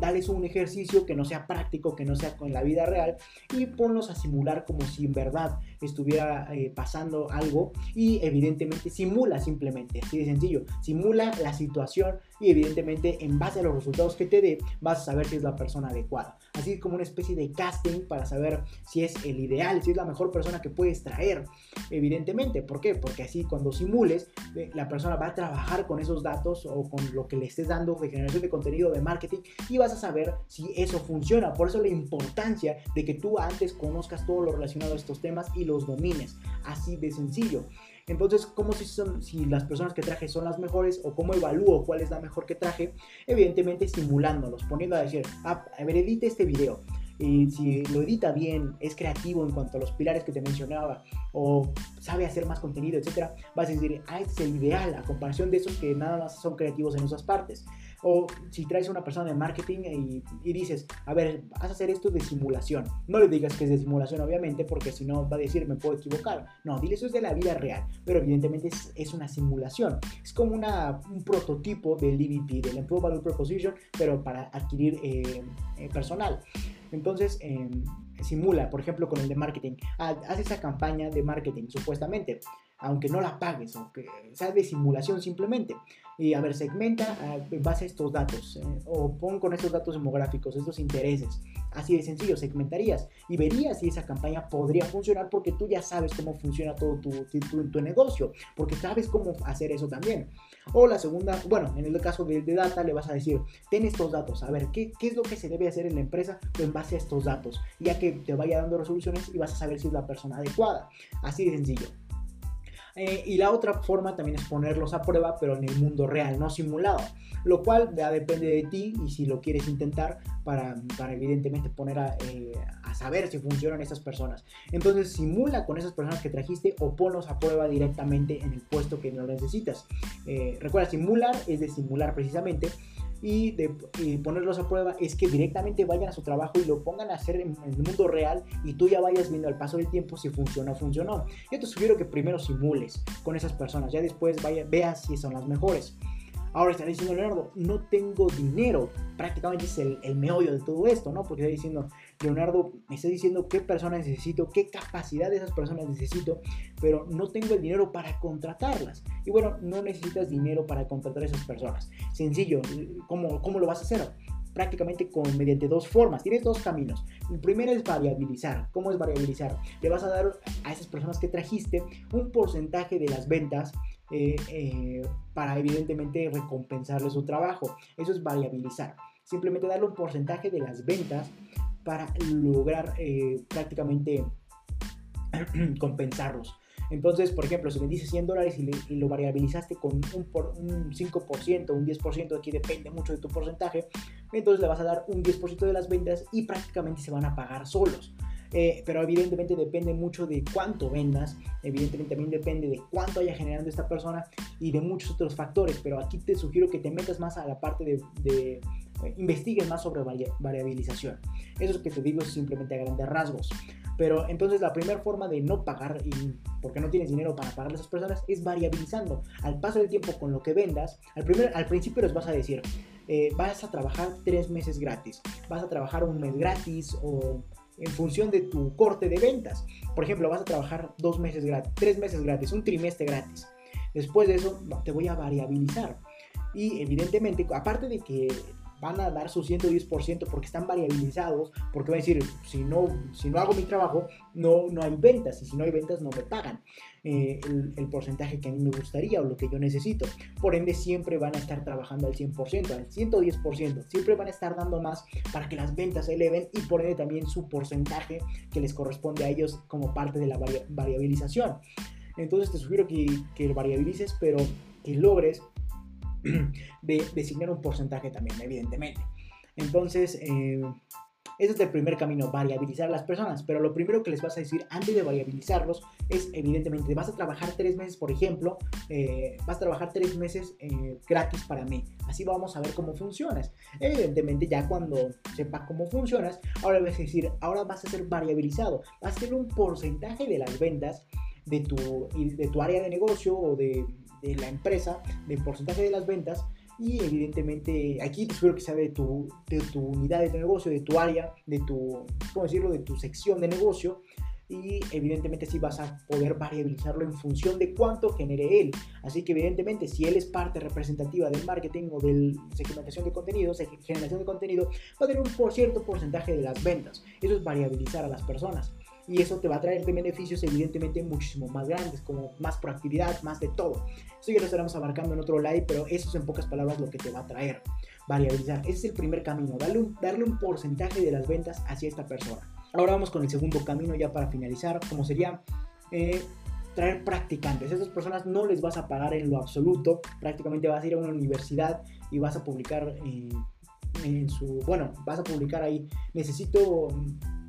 dales un ejercicio que no sea práctico, que no sea con la vida real y ponlos a simular como si en verdad estuviera eh, pasando algo y evidentemente simula simplemente, así de sencillo, simula la situación y evidentemente en base a los resultados que te dé vas a saber si es la persona adecuada. Así como una especie de casting para saber si es el ideal, si es la mejor persona que puedes traer, evidentemente. ¿Por qué? Porque así cuando simules, eh, la persona va a trabajar con esos datos o con lo que le estés dando de generación de contenido, de marketing y vas a saber si eso funciona. Por eso la importancia de que tú antes conozcas todo lo relacionado a estos temas y los domines. Así de sencillo. Entonces, ¿cómo si, son, si las personas que traje son las mejores o cómo evalúo cuál es la mejor que traje? Evidentemente simulándolos, poniendo a decir, ah, a ver, edite este video. Y si lo edita bien, es creativo en cuanto a los pilares que te mencionaba, o sabe hacer más contenido, etcétera, vas a decir, ah, este es el ideal, a comparación de esos que nada más son creativos en esas partes. O si traes a una persona de marketing y, dices, a ver, vas a hacer esto de simulación. No le digas que es de simulación, obviamente, porque si no va a decir, me puedo equivocar. No, dile eso es de la vida real. Pero evidentemente es, una simulación. Es como una, un prototipo del EVP, del Employee Value Proposition, pero para adquirir eh, eh, personal. Entonces, em, simula, por ejemplo, con el de marketing. Haz esa campaña de marketing, supuestamente aunque no la pagues, aunque sea de simulación simplemente. Y a ver, segmenta en base a estos datos, eh, o pon con estos datos demográficos, estos intereses. Así de sencillo, segmentarías y verías si esa campaña podría funcionar porque tú ya sabes cómo funciona todo tu, tu, tu negocio, porque sabes cómo hacer eso también. O la segunda, bueno, en el caso de, de data le vas a decir, ten estos datos, a ver, ¿qué, ¿qué, es lo que se debe hacer en la empresa en base a estos datos? Ya que te vaya dando resoluciones y vas a saber si es la persona adecuada. Así de sencillo. Eh, y la otra forma también es ponerlos a prueba, pero en el mundo real, no simulado. Lo cual ya depende de ti y si lo quieres intentar para, para evidentemente poner a, eh, a, saber si funcionan esas personas. Entonces simula con esas personas que trajiste o ponlos a prueba directamente en el puesto que no necesitas. Eh, recuerda, simular es de simular precisamente y de ponerlos a prueba es que directamente vayan a su trabajo y lo pongan a hacer en, el mundo real y tú ya vayas viendo al paso del tiempo si funciona o funcionó. Yo te sugiero que primero simules con esas personas, ya después vaya, veas si son las mejores. Ahora está diciendo Leonardo, no tengo dinero. Prácticamente es el, el, meollo de todo esto, ¿no? Porque está diciendo, Leonardo, me está diciendo qué personas necesito, qué capacidad de esas personas necesito, pero no tengo el dinero para contratarlas. Y bueno, no necesitas dinero para contratar a esas personas. Sencillo, ¿cómo, cómo lo vas a hacer? prácticamente con, mediante dos formas. Tienes dos caminos. El primero es variabilizar. ¿Cómo es variabilizar? Le vas a dar a esas personas que trajiste un porcentaje de las ventas eh, eh, para evidentemente recompensarle su trabajo. Eso es variabilizar. Simplemente darle un porcentaje de las ventas para lograr eh, prácticamente (clears throat) compensarlos. Entonces, por ejemplo, si dices 100 dólares y, lo variabilizaste con un, por, un 5%, un 10%, aquí depende mucho de tu porcentaje, entonces le vas a dar un 10% de las ventas y prácticamente se van a pagar solos. Eh, pero evidentemente depende mucho de cuánto vendas, evidentemente también depende de cuánto haya generando esta persona y de muchos otros factores, pero aquí te sugiero que te metas más a la parte de, investigues más sobre variabilización. Eso es que te digo simplemente a grandes rasgos. Pero entonces la primera forma de no pagar, y porque no tienes dinero para pagar a esas personas, es variabilizando. Al paso del tiempo con lo que vendas, al, primer, al principio les vas a decir, eh, vas a trabajar tres meses gratis, vas a trabajar un mes gratis o en función de tu corte de ventas. Por ejemplo, vas a trabajar dos meses gratis, tres meses gratis, un trimestre gratis. Después de eso te voy a variabilizar. Y evidentemente, aparte de que van a dar su 110% porque están variabilizados, porque van a decir, si no, si no hago mi trabajo, no, no hay ventas, y si no hay ventas no me pagan eh, el, porcentaje que a mí me gustaría o lo que yo necesito. Por ende, siempre van a estar trabajando al 100%, al 110%, siempre van a estar dando más para que las ventas se eleven y por ende también su porcentaje que les corresponde a ellos como parte de la variabilización. Entonces te sugiero que, que variabilices, pero que logres (clears throat) de designar un porcentaje también, evidentemente. Entonces, eh, ese es el primer camino, variabilizar a las personas. Pero lo primero que les vas a decir antes de variabilizarlos es, evidentemente, vas a trabajar tres meses, por ejemplo, eh, vas a trabajar tres meses eh, gratis para mí. Así vamos a ver cómo funcionas. Evidentemente, ya cuando sepa cómo funcionas, ahora vas a decir, ahora vas a ser variabilizado. Vas a ser un porcentaje de las ventas de tu, de tu área de negocio o de de la empresa, del porcentaje de las ventas y evidentemente aquí te espero que sea de tu, de tu unidad de negocio, de tu área, de tu, ¿cómo decirlo?, de tu sección de negocio y evidentemente sí vas a poder variabilizarlo en función de cuánto genere él. Así que evidentemente si él es parte representativa del marketing o de segmentación de contenidos, generación de contenido, va a tener un por cierto porcentaje de las ventas. Eso es variabilizar a las personas y eso te va a traer beneficios evidentemente muchísimo más grandes, como más proactividad, más de todo. Eso ya lo estaremos abarcando en otro live, pero eso es en pocas palabras lo que te va a traer. Variabilizar, ese es el primer camino, darle un, darle un porcentaje de las ventas hacia esta persona. Ahora vamos con el segundo camino ya para finalizar, como sería eh, traer practicantes. Esas personas no les vas a pagar en lo absoluto, prácticamente vas a ir a una universidad y vas a publicar en su, bueno, vas a publicar ahí, necesito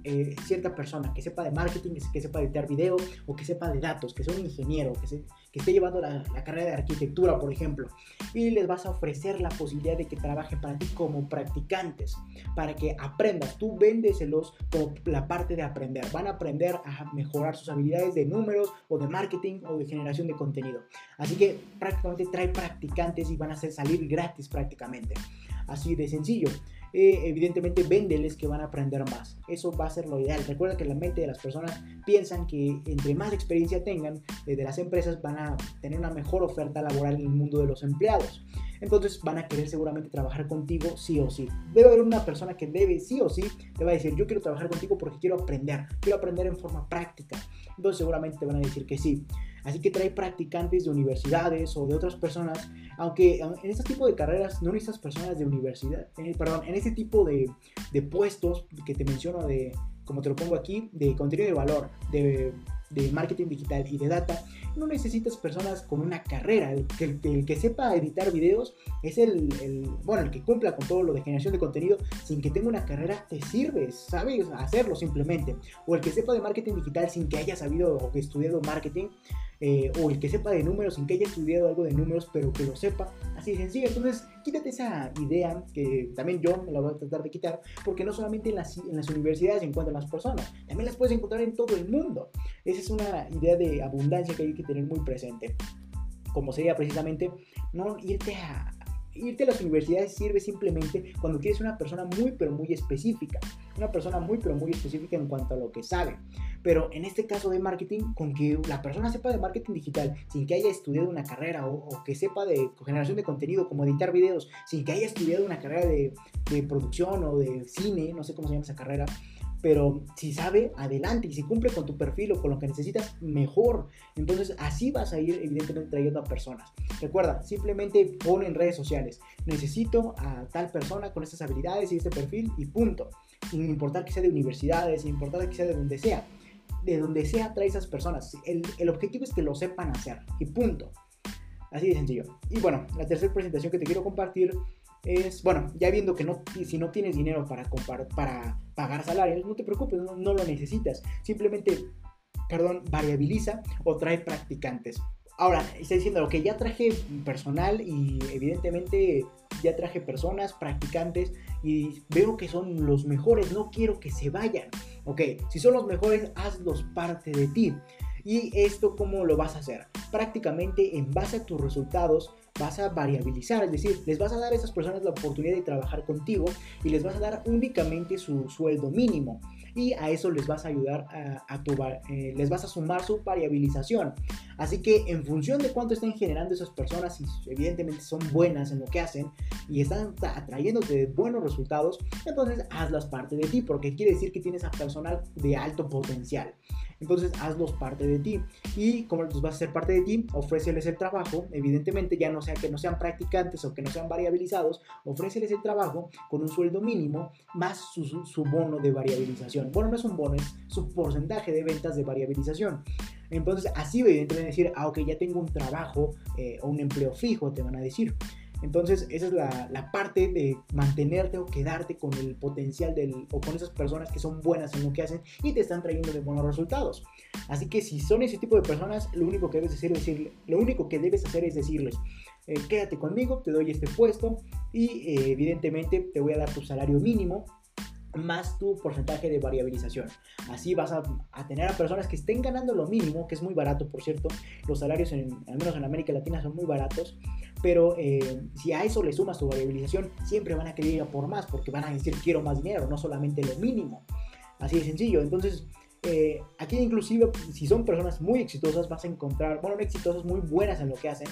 eh, cierta persona que sepa de marketing, que sepa editar video o que sepa de datos, que sea un ingeniero, que, esté llevando la, carrera de arquitectura, por ejemplo. Y les vas a ofrecer la posibilidad de que trabajen para ti como practicantes, para que aprendas. Tú véndeselos como la parte de aprender. Van a aprender a mejorar sus habilidades de números o de marketing o de generación de contenido. Así que prácticamente trae practicantes y van a hacer salir gratis prácticamente. Así de sencillo. Eh, evidentemente véndeles que van a aprender más. Eso va a ser lo ideal. Recuerda que la mente de las personas piensan que entre más experiencia tengan eh, de las empresas van a tener una mejor oferta laboral en el mundo de los empleados. Entonces van a querer seguramente trabajar contigo sí o sí. Debe haber una persona que debe sí o sí, te va a decir, yo quiero trabajar contigo porque quiero aprender, quiero aprender en forma práctica. Entonces seguramente te van a decir que sí. Así que trae practicantes de universidades o de otras personas, aunque en este tipo de carreras no necesitas personas de universidad, eh, perdón, en este tipo de, de puestos que te menciono de, como te lo pongo aquí, de contenido de valor, de de marketing digital y de data, no necesitas personas con una carrera. El que, el, que sepa editar videos es el, el, bueno, el que cumpla con todo lo de generación de contenido sin que tenga una carrera te sirve, sabes hacerlo simplemente. O el que sepa de marketing digital sin que haya sabido o que estudiado marketing eh, o el que sepa de números sin que haya estudiado algo de números, pero que lo sepa, así de sencillo. Entonces, quítate esa idea que también yo me la voy a tratar de quitar, porque no solamente en las, en las universidades se encuentran las personas, también las puedes encontrar en todo el mundo. Esa es una idea de abundancia que hay que tener muy presente, como sería precisamente no irte a irte a las universidades sirve simplemente cuando quieres una persona muy pero muy específica, una persona muy pero muy específica en cuanto a lo que sabe. Pero en este caso de marketing, con que la persona sepa de marketing digital sin que haya estudiado una carrera o, que sepa de generación de contenido como editar videos, sin que haya estudiado una carrera de, de producción o de cine, no sé cómo se llama esa carrera, pero si sabe, adelante, y si cumple con tu perfil o con lo que necesitas, mejor. Entonces así vas a ir evidentemente trayendo a personas. Recuerda, simplemente pon en redes sociales, necesito a tal persona con estas habilidades y este perfil y punto. Sin importar que sea de universidades, sin importar que sea de donde sea. De donde sea trae esas personas. El, el objetivo es que lo sepan hacer y punto. Así de sencillo. Y bueno, la tercera presentación que te quiero compartir es, bueno, ya viendo que no, si no tienes dinero para, para pagar salarios, no te preocupes, no, lo necesitas. Simplemente, perdón, variabiliza o trae practicantes. Ahora, está diciendo, que ya traje personal y evidentemente ya traje personas, practicantes y veo que son los mejores, no quiero que se vayan. Ok, si son los mejores, hazlos parte de ti. ¿Y esto cómo lo vas a hacer? Prácticamente en base a tus resultados vas a variabilizar, es decir, les vas a dar a esas personas la oportunidad de trabajar contigo y les vas a dar únicamente su sueldo mínimo y a eso les vas a ayudar a, tu, eh, les vas a sumar su variabilización. Así que en función de cuánto estén generando esas personas, y evidentemente son buenas en lo que hacen y están atrayéndote buenos resultados, entonces hazlas parte de ti, porque quiere decir que tienes a personal de alto potencial. Entonces hazlos parte de ti. Y como los vas a ser parte de ti, ofréceles el trabajo. Evidentemente ya no sea que no sean practicantes o que no sean variabilizados, ofréceles el trabajo con un sueldo mínimo más su, su bono de variabilización. Bueno, no es un bono, es su porcentaje de ventas de variabilización. Entonces, así evidentemente decir, ah, ok, ya tengo un trabajo eh, o un empleo fijo, te van a decir. Entonces, esa es la, parte de mantenerte o quedarte con el potencial del, o con esas personas que son buenas en lo que hacen y te están trayendo de buenos resultados. Así que si son ese tipo de personas, lo único que debes hacer es decirle, lo único que debes hacer es decirles, eh, quédate conmigo, te doy este puesto y eh, evidentemente te voy a dar tu salario mínimo más tu porcentaje de variabilización. Así vas a, tener a personas que estén ganando lo mínimo, que es muy barato, por cierto. Los salarios, en, al menos en América Latina, son muy baratos. Pero eh, si a eso le sumas tu variabilización, siempre van a querer ir por más, porque van a decir quiero más dinero, no solamente lo mínimo. Así de sencillo. Entonces, eh, aquí inclusive, si son personas muy exitosas, vas a encontrar, bueno, no exitosas, muy buenas en lo que hacen,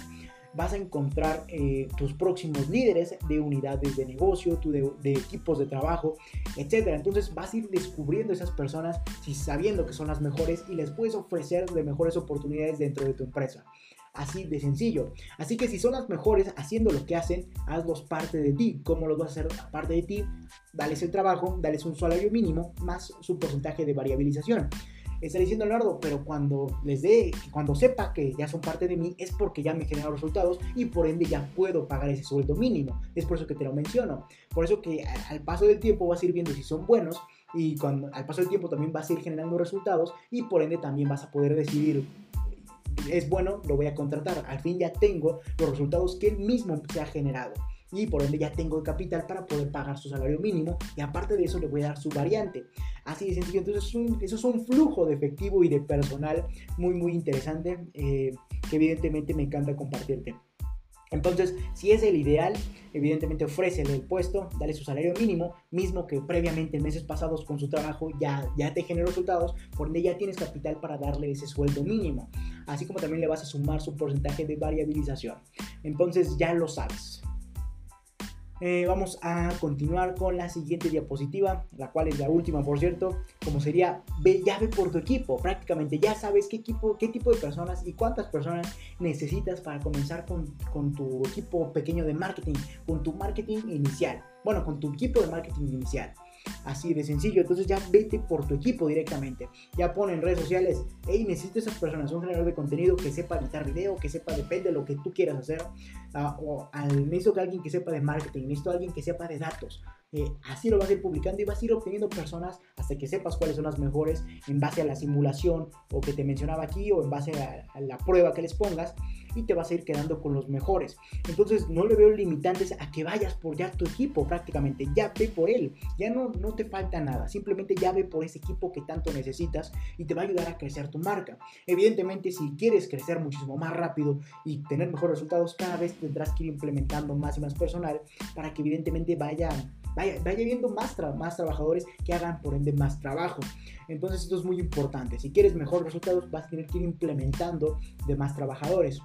vas a encontrar eh, tus próximos líderes de unidades de negocio, de, equipos de trabajo, etc. Entonces vas a ir descubriendo esas personas si sabiendo que son las mejores y les puedes ofrecer de mejores oportunidades dentro de tu empresa. Así de sencillo. Así que si son las mejores haciendo lo que hacen, hazlos parte de ti. ¿Cómo los vas a hacer parte de ti? Dales el trabajo, dales un salario mínimo más su porcentaje de variabilización está diciendo Leonardo, pero cuando les dé, cuando sepa que ya son parte de mí, es porque ya me generan resultados y por ende ya puedo pagar ese sueldo mínimo. Es por eso que te lo menciono. Por eso que al paso del tiempo vas a ir viendo si son buenos y cuando, al paso del tiempo también vas a ir generando resultados y por ende también vas a poder decidir es bueno, lo voy a contratar. Al fin ya tengo los resultados que él mismo se ha generado y por ende ya tengo el capital para poder pagar su salario mínimo y aparte de eso le voy a dar su variante. Así de sencillo, entonces eso es un flujo de efectivo y de personal muy muy interesante eh, que evidentemente me encanta compartirte. Entonces, si es el ideal, evidentemente ofrécele el puesto, dale su salario mínimo, mismo que previamente en meses pasados con su trabajo ya, ya te generó resultados, por ende ya tienes capital para darle ese sueldo mínimo, así como también le vas a sumar su porcentaje de variabilización. Entonces ya lo sabes. Eh, vamos a continuar con la siguiente diapositiva, la cual es la última, por cierto, como sería, ve, ya ve por tu equipo, prácticamente ya sabes qué, equipo, qué tipo de personas y cuántas personas necesitas para comenzar con, con tu equipo pequeño de marketing, con tu marketing inicial, bueno, con tu equipo de marketing inicial. Así de sencillo. Entonces ya vete por tu equipo directamente. Ya pon en redes sociales, hey, necesito esas personas, un generador de contenido que sepa editar video, que sepa, depende de lo que tú quieras hacer. Uh, o al, necesito que alguien que sepa de marketing, necesito alguien que sepa de datos. Eh, así lo vas a ir publicando y vas a ir obteniendo personas hasta que sepas cuáles son las mejores en base a la simulación o que te mencionaba aquí o en base a la prueba que les pongas. Y te vas a ir quedando con los mejores. Entonces no le veo limitantes a que vayas por ya tu equipo prácticamente, ya ve por él, ya no, no te falta nada, simplemente ya ve por ese equipo que tanto necesitas y te va a ayudar a crecer tu marca. Evidentemente si quieres crecer muchísimo más rápido y tener mejores resultados, cada vez tendrás que ir implementando más y más personal para que evidentemente vaya vaya, vaya viendo más, más trabajadores que hagan por ende más trabajo. Entonces esto es muy importante. Si quieres mejores resultados vas a tener que ir implementando de más trabajadores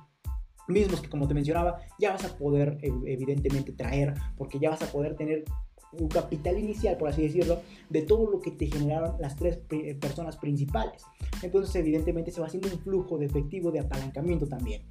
mismos que como te mencionaba ya vas a poder evidentemente traer porque ya vas a poder tener un capital inicial, por así decirlo, de todo lo que te generaron las tres personas principales. Entonces, evidentemente, se va haciendo un flujo de efectivo de apalancamiento también.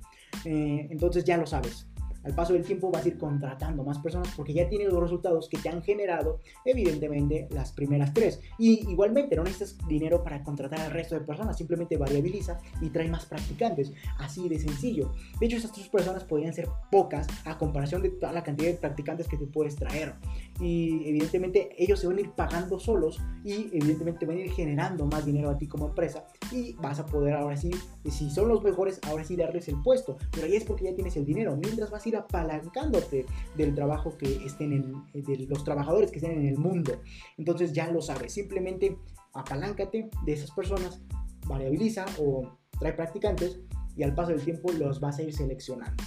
Eh, entonces, ya lo sabes al paso del tiempo vas a ir contratando más personas porque ya tienes los resultados que te han generado, evidentemente, las primeras tres. Y igualmente, no necesitas dinero para contratar al resto de personas, simplemente variabiliza y trae más practicantes. Así de sencillo. De hecho, esas tres personas podrían ser pocas a comparación de toda la cantidad de practicantes que te puedes traer. Y evidentemente, ellos se van a ir pagando solos y evidentemente van a ir generando más dinero a ti como empresa y vas a poder ahora sí, si son los mejores, ahora sí darles el puesto. Pero ahí es porque ya tienes el dinero. Mientras vas a ir apalancándote del trabajo que estén en, de los trabajadores que estén en el mundo. Entonces ya lo sabes, simplemente apaláncate de esas personas, variabiliza o trae practicantes y al paso del tiempo los vas a ir seleccionando.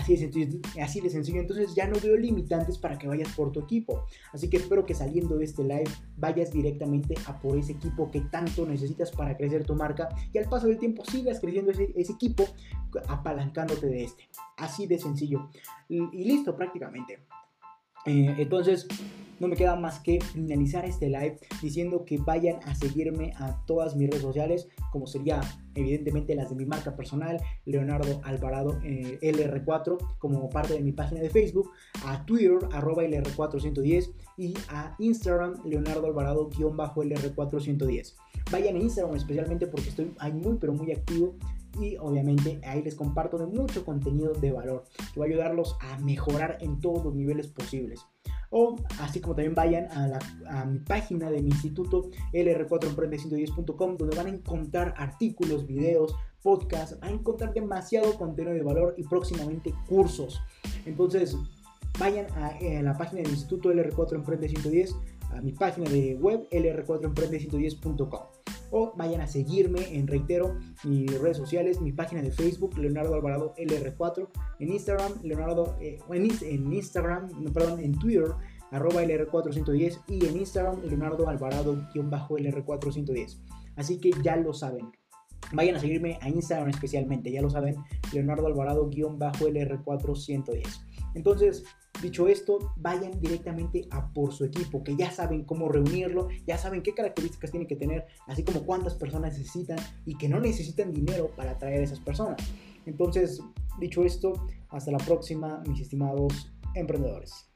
Así de, sencillo, así de sencillo. Entonces ya no veo limitantes para que vayas por tu equipo. Así que espero que saliendo de este live vayas directamente a por ese equipo que tanto necesitas para crecer tu marca y al paso del tiempo sigas creciendo ese, equipo apalancándote de este. Así de sencillo. Y, listo prácticamente. Eh, entonces, no me queda más que finalizar este live diciendo que vayan a seguirme a todas mis redes sociales, como sería evidentemente las de mi marca personal, Leonardo Alvarado eh, LR4, como parte de mi página de Facebook, a Twitter, arroba LR410 y a Instagram, Leonardo Alvarado-LR410. Vayan a Instagram especialmente porque estoy muy pero muy activo y obviamente ahí les comparto de mucho contenido de valor que va a ayudarlos a mejorar en todos los niveles posibles o así como también vayan a, mi página de mi instituto lr4emprende110.com donde van a encontrar artículos, videos, podcasts, van a encontrar demasiado contenido de valor y próximamente cursos. Entonces, vayan a, eh, la página del instituto LR4Emprende110, a mi página de web lr4emprende110.com o vayan a seguirme en, reitero, mis redes sociales, mi página de Facebook, Leonardo Alvarado LR4, en Instagram, Leonardo, eh, en, Instagram, perdón, en Twitter, arroba LR410 y en Instagram, Leonardo Alvarado-LR410. Así que ya lo saben. Vayan a seguirme a Instagram especialmente, ya lo saben, Leonardo Alvarado-LR410. Entonces, Dicho esto, vayan directamente a por su equipo, que ya saben cómo reunirlo, ya saben qué características tienen que tener, así como cuántas personas necesitan y que no necesitan dinero para atraer a esas personas. Entonces, dicho esto, hasta la próxima, mis estimados emprendedores.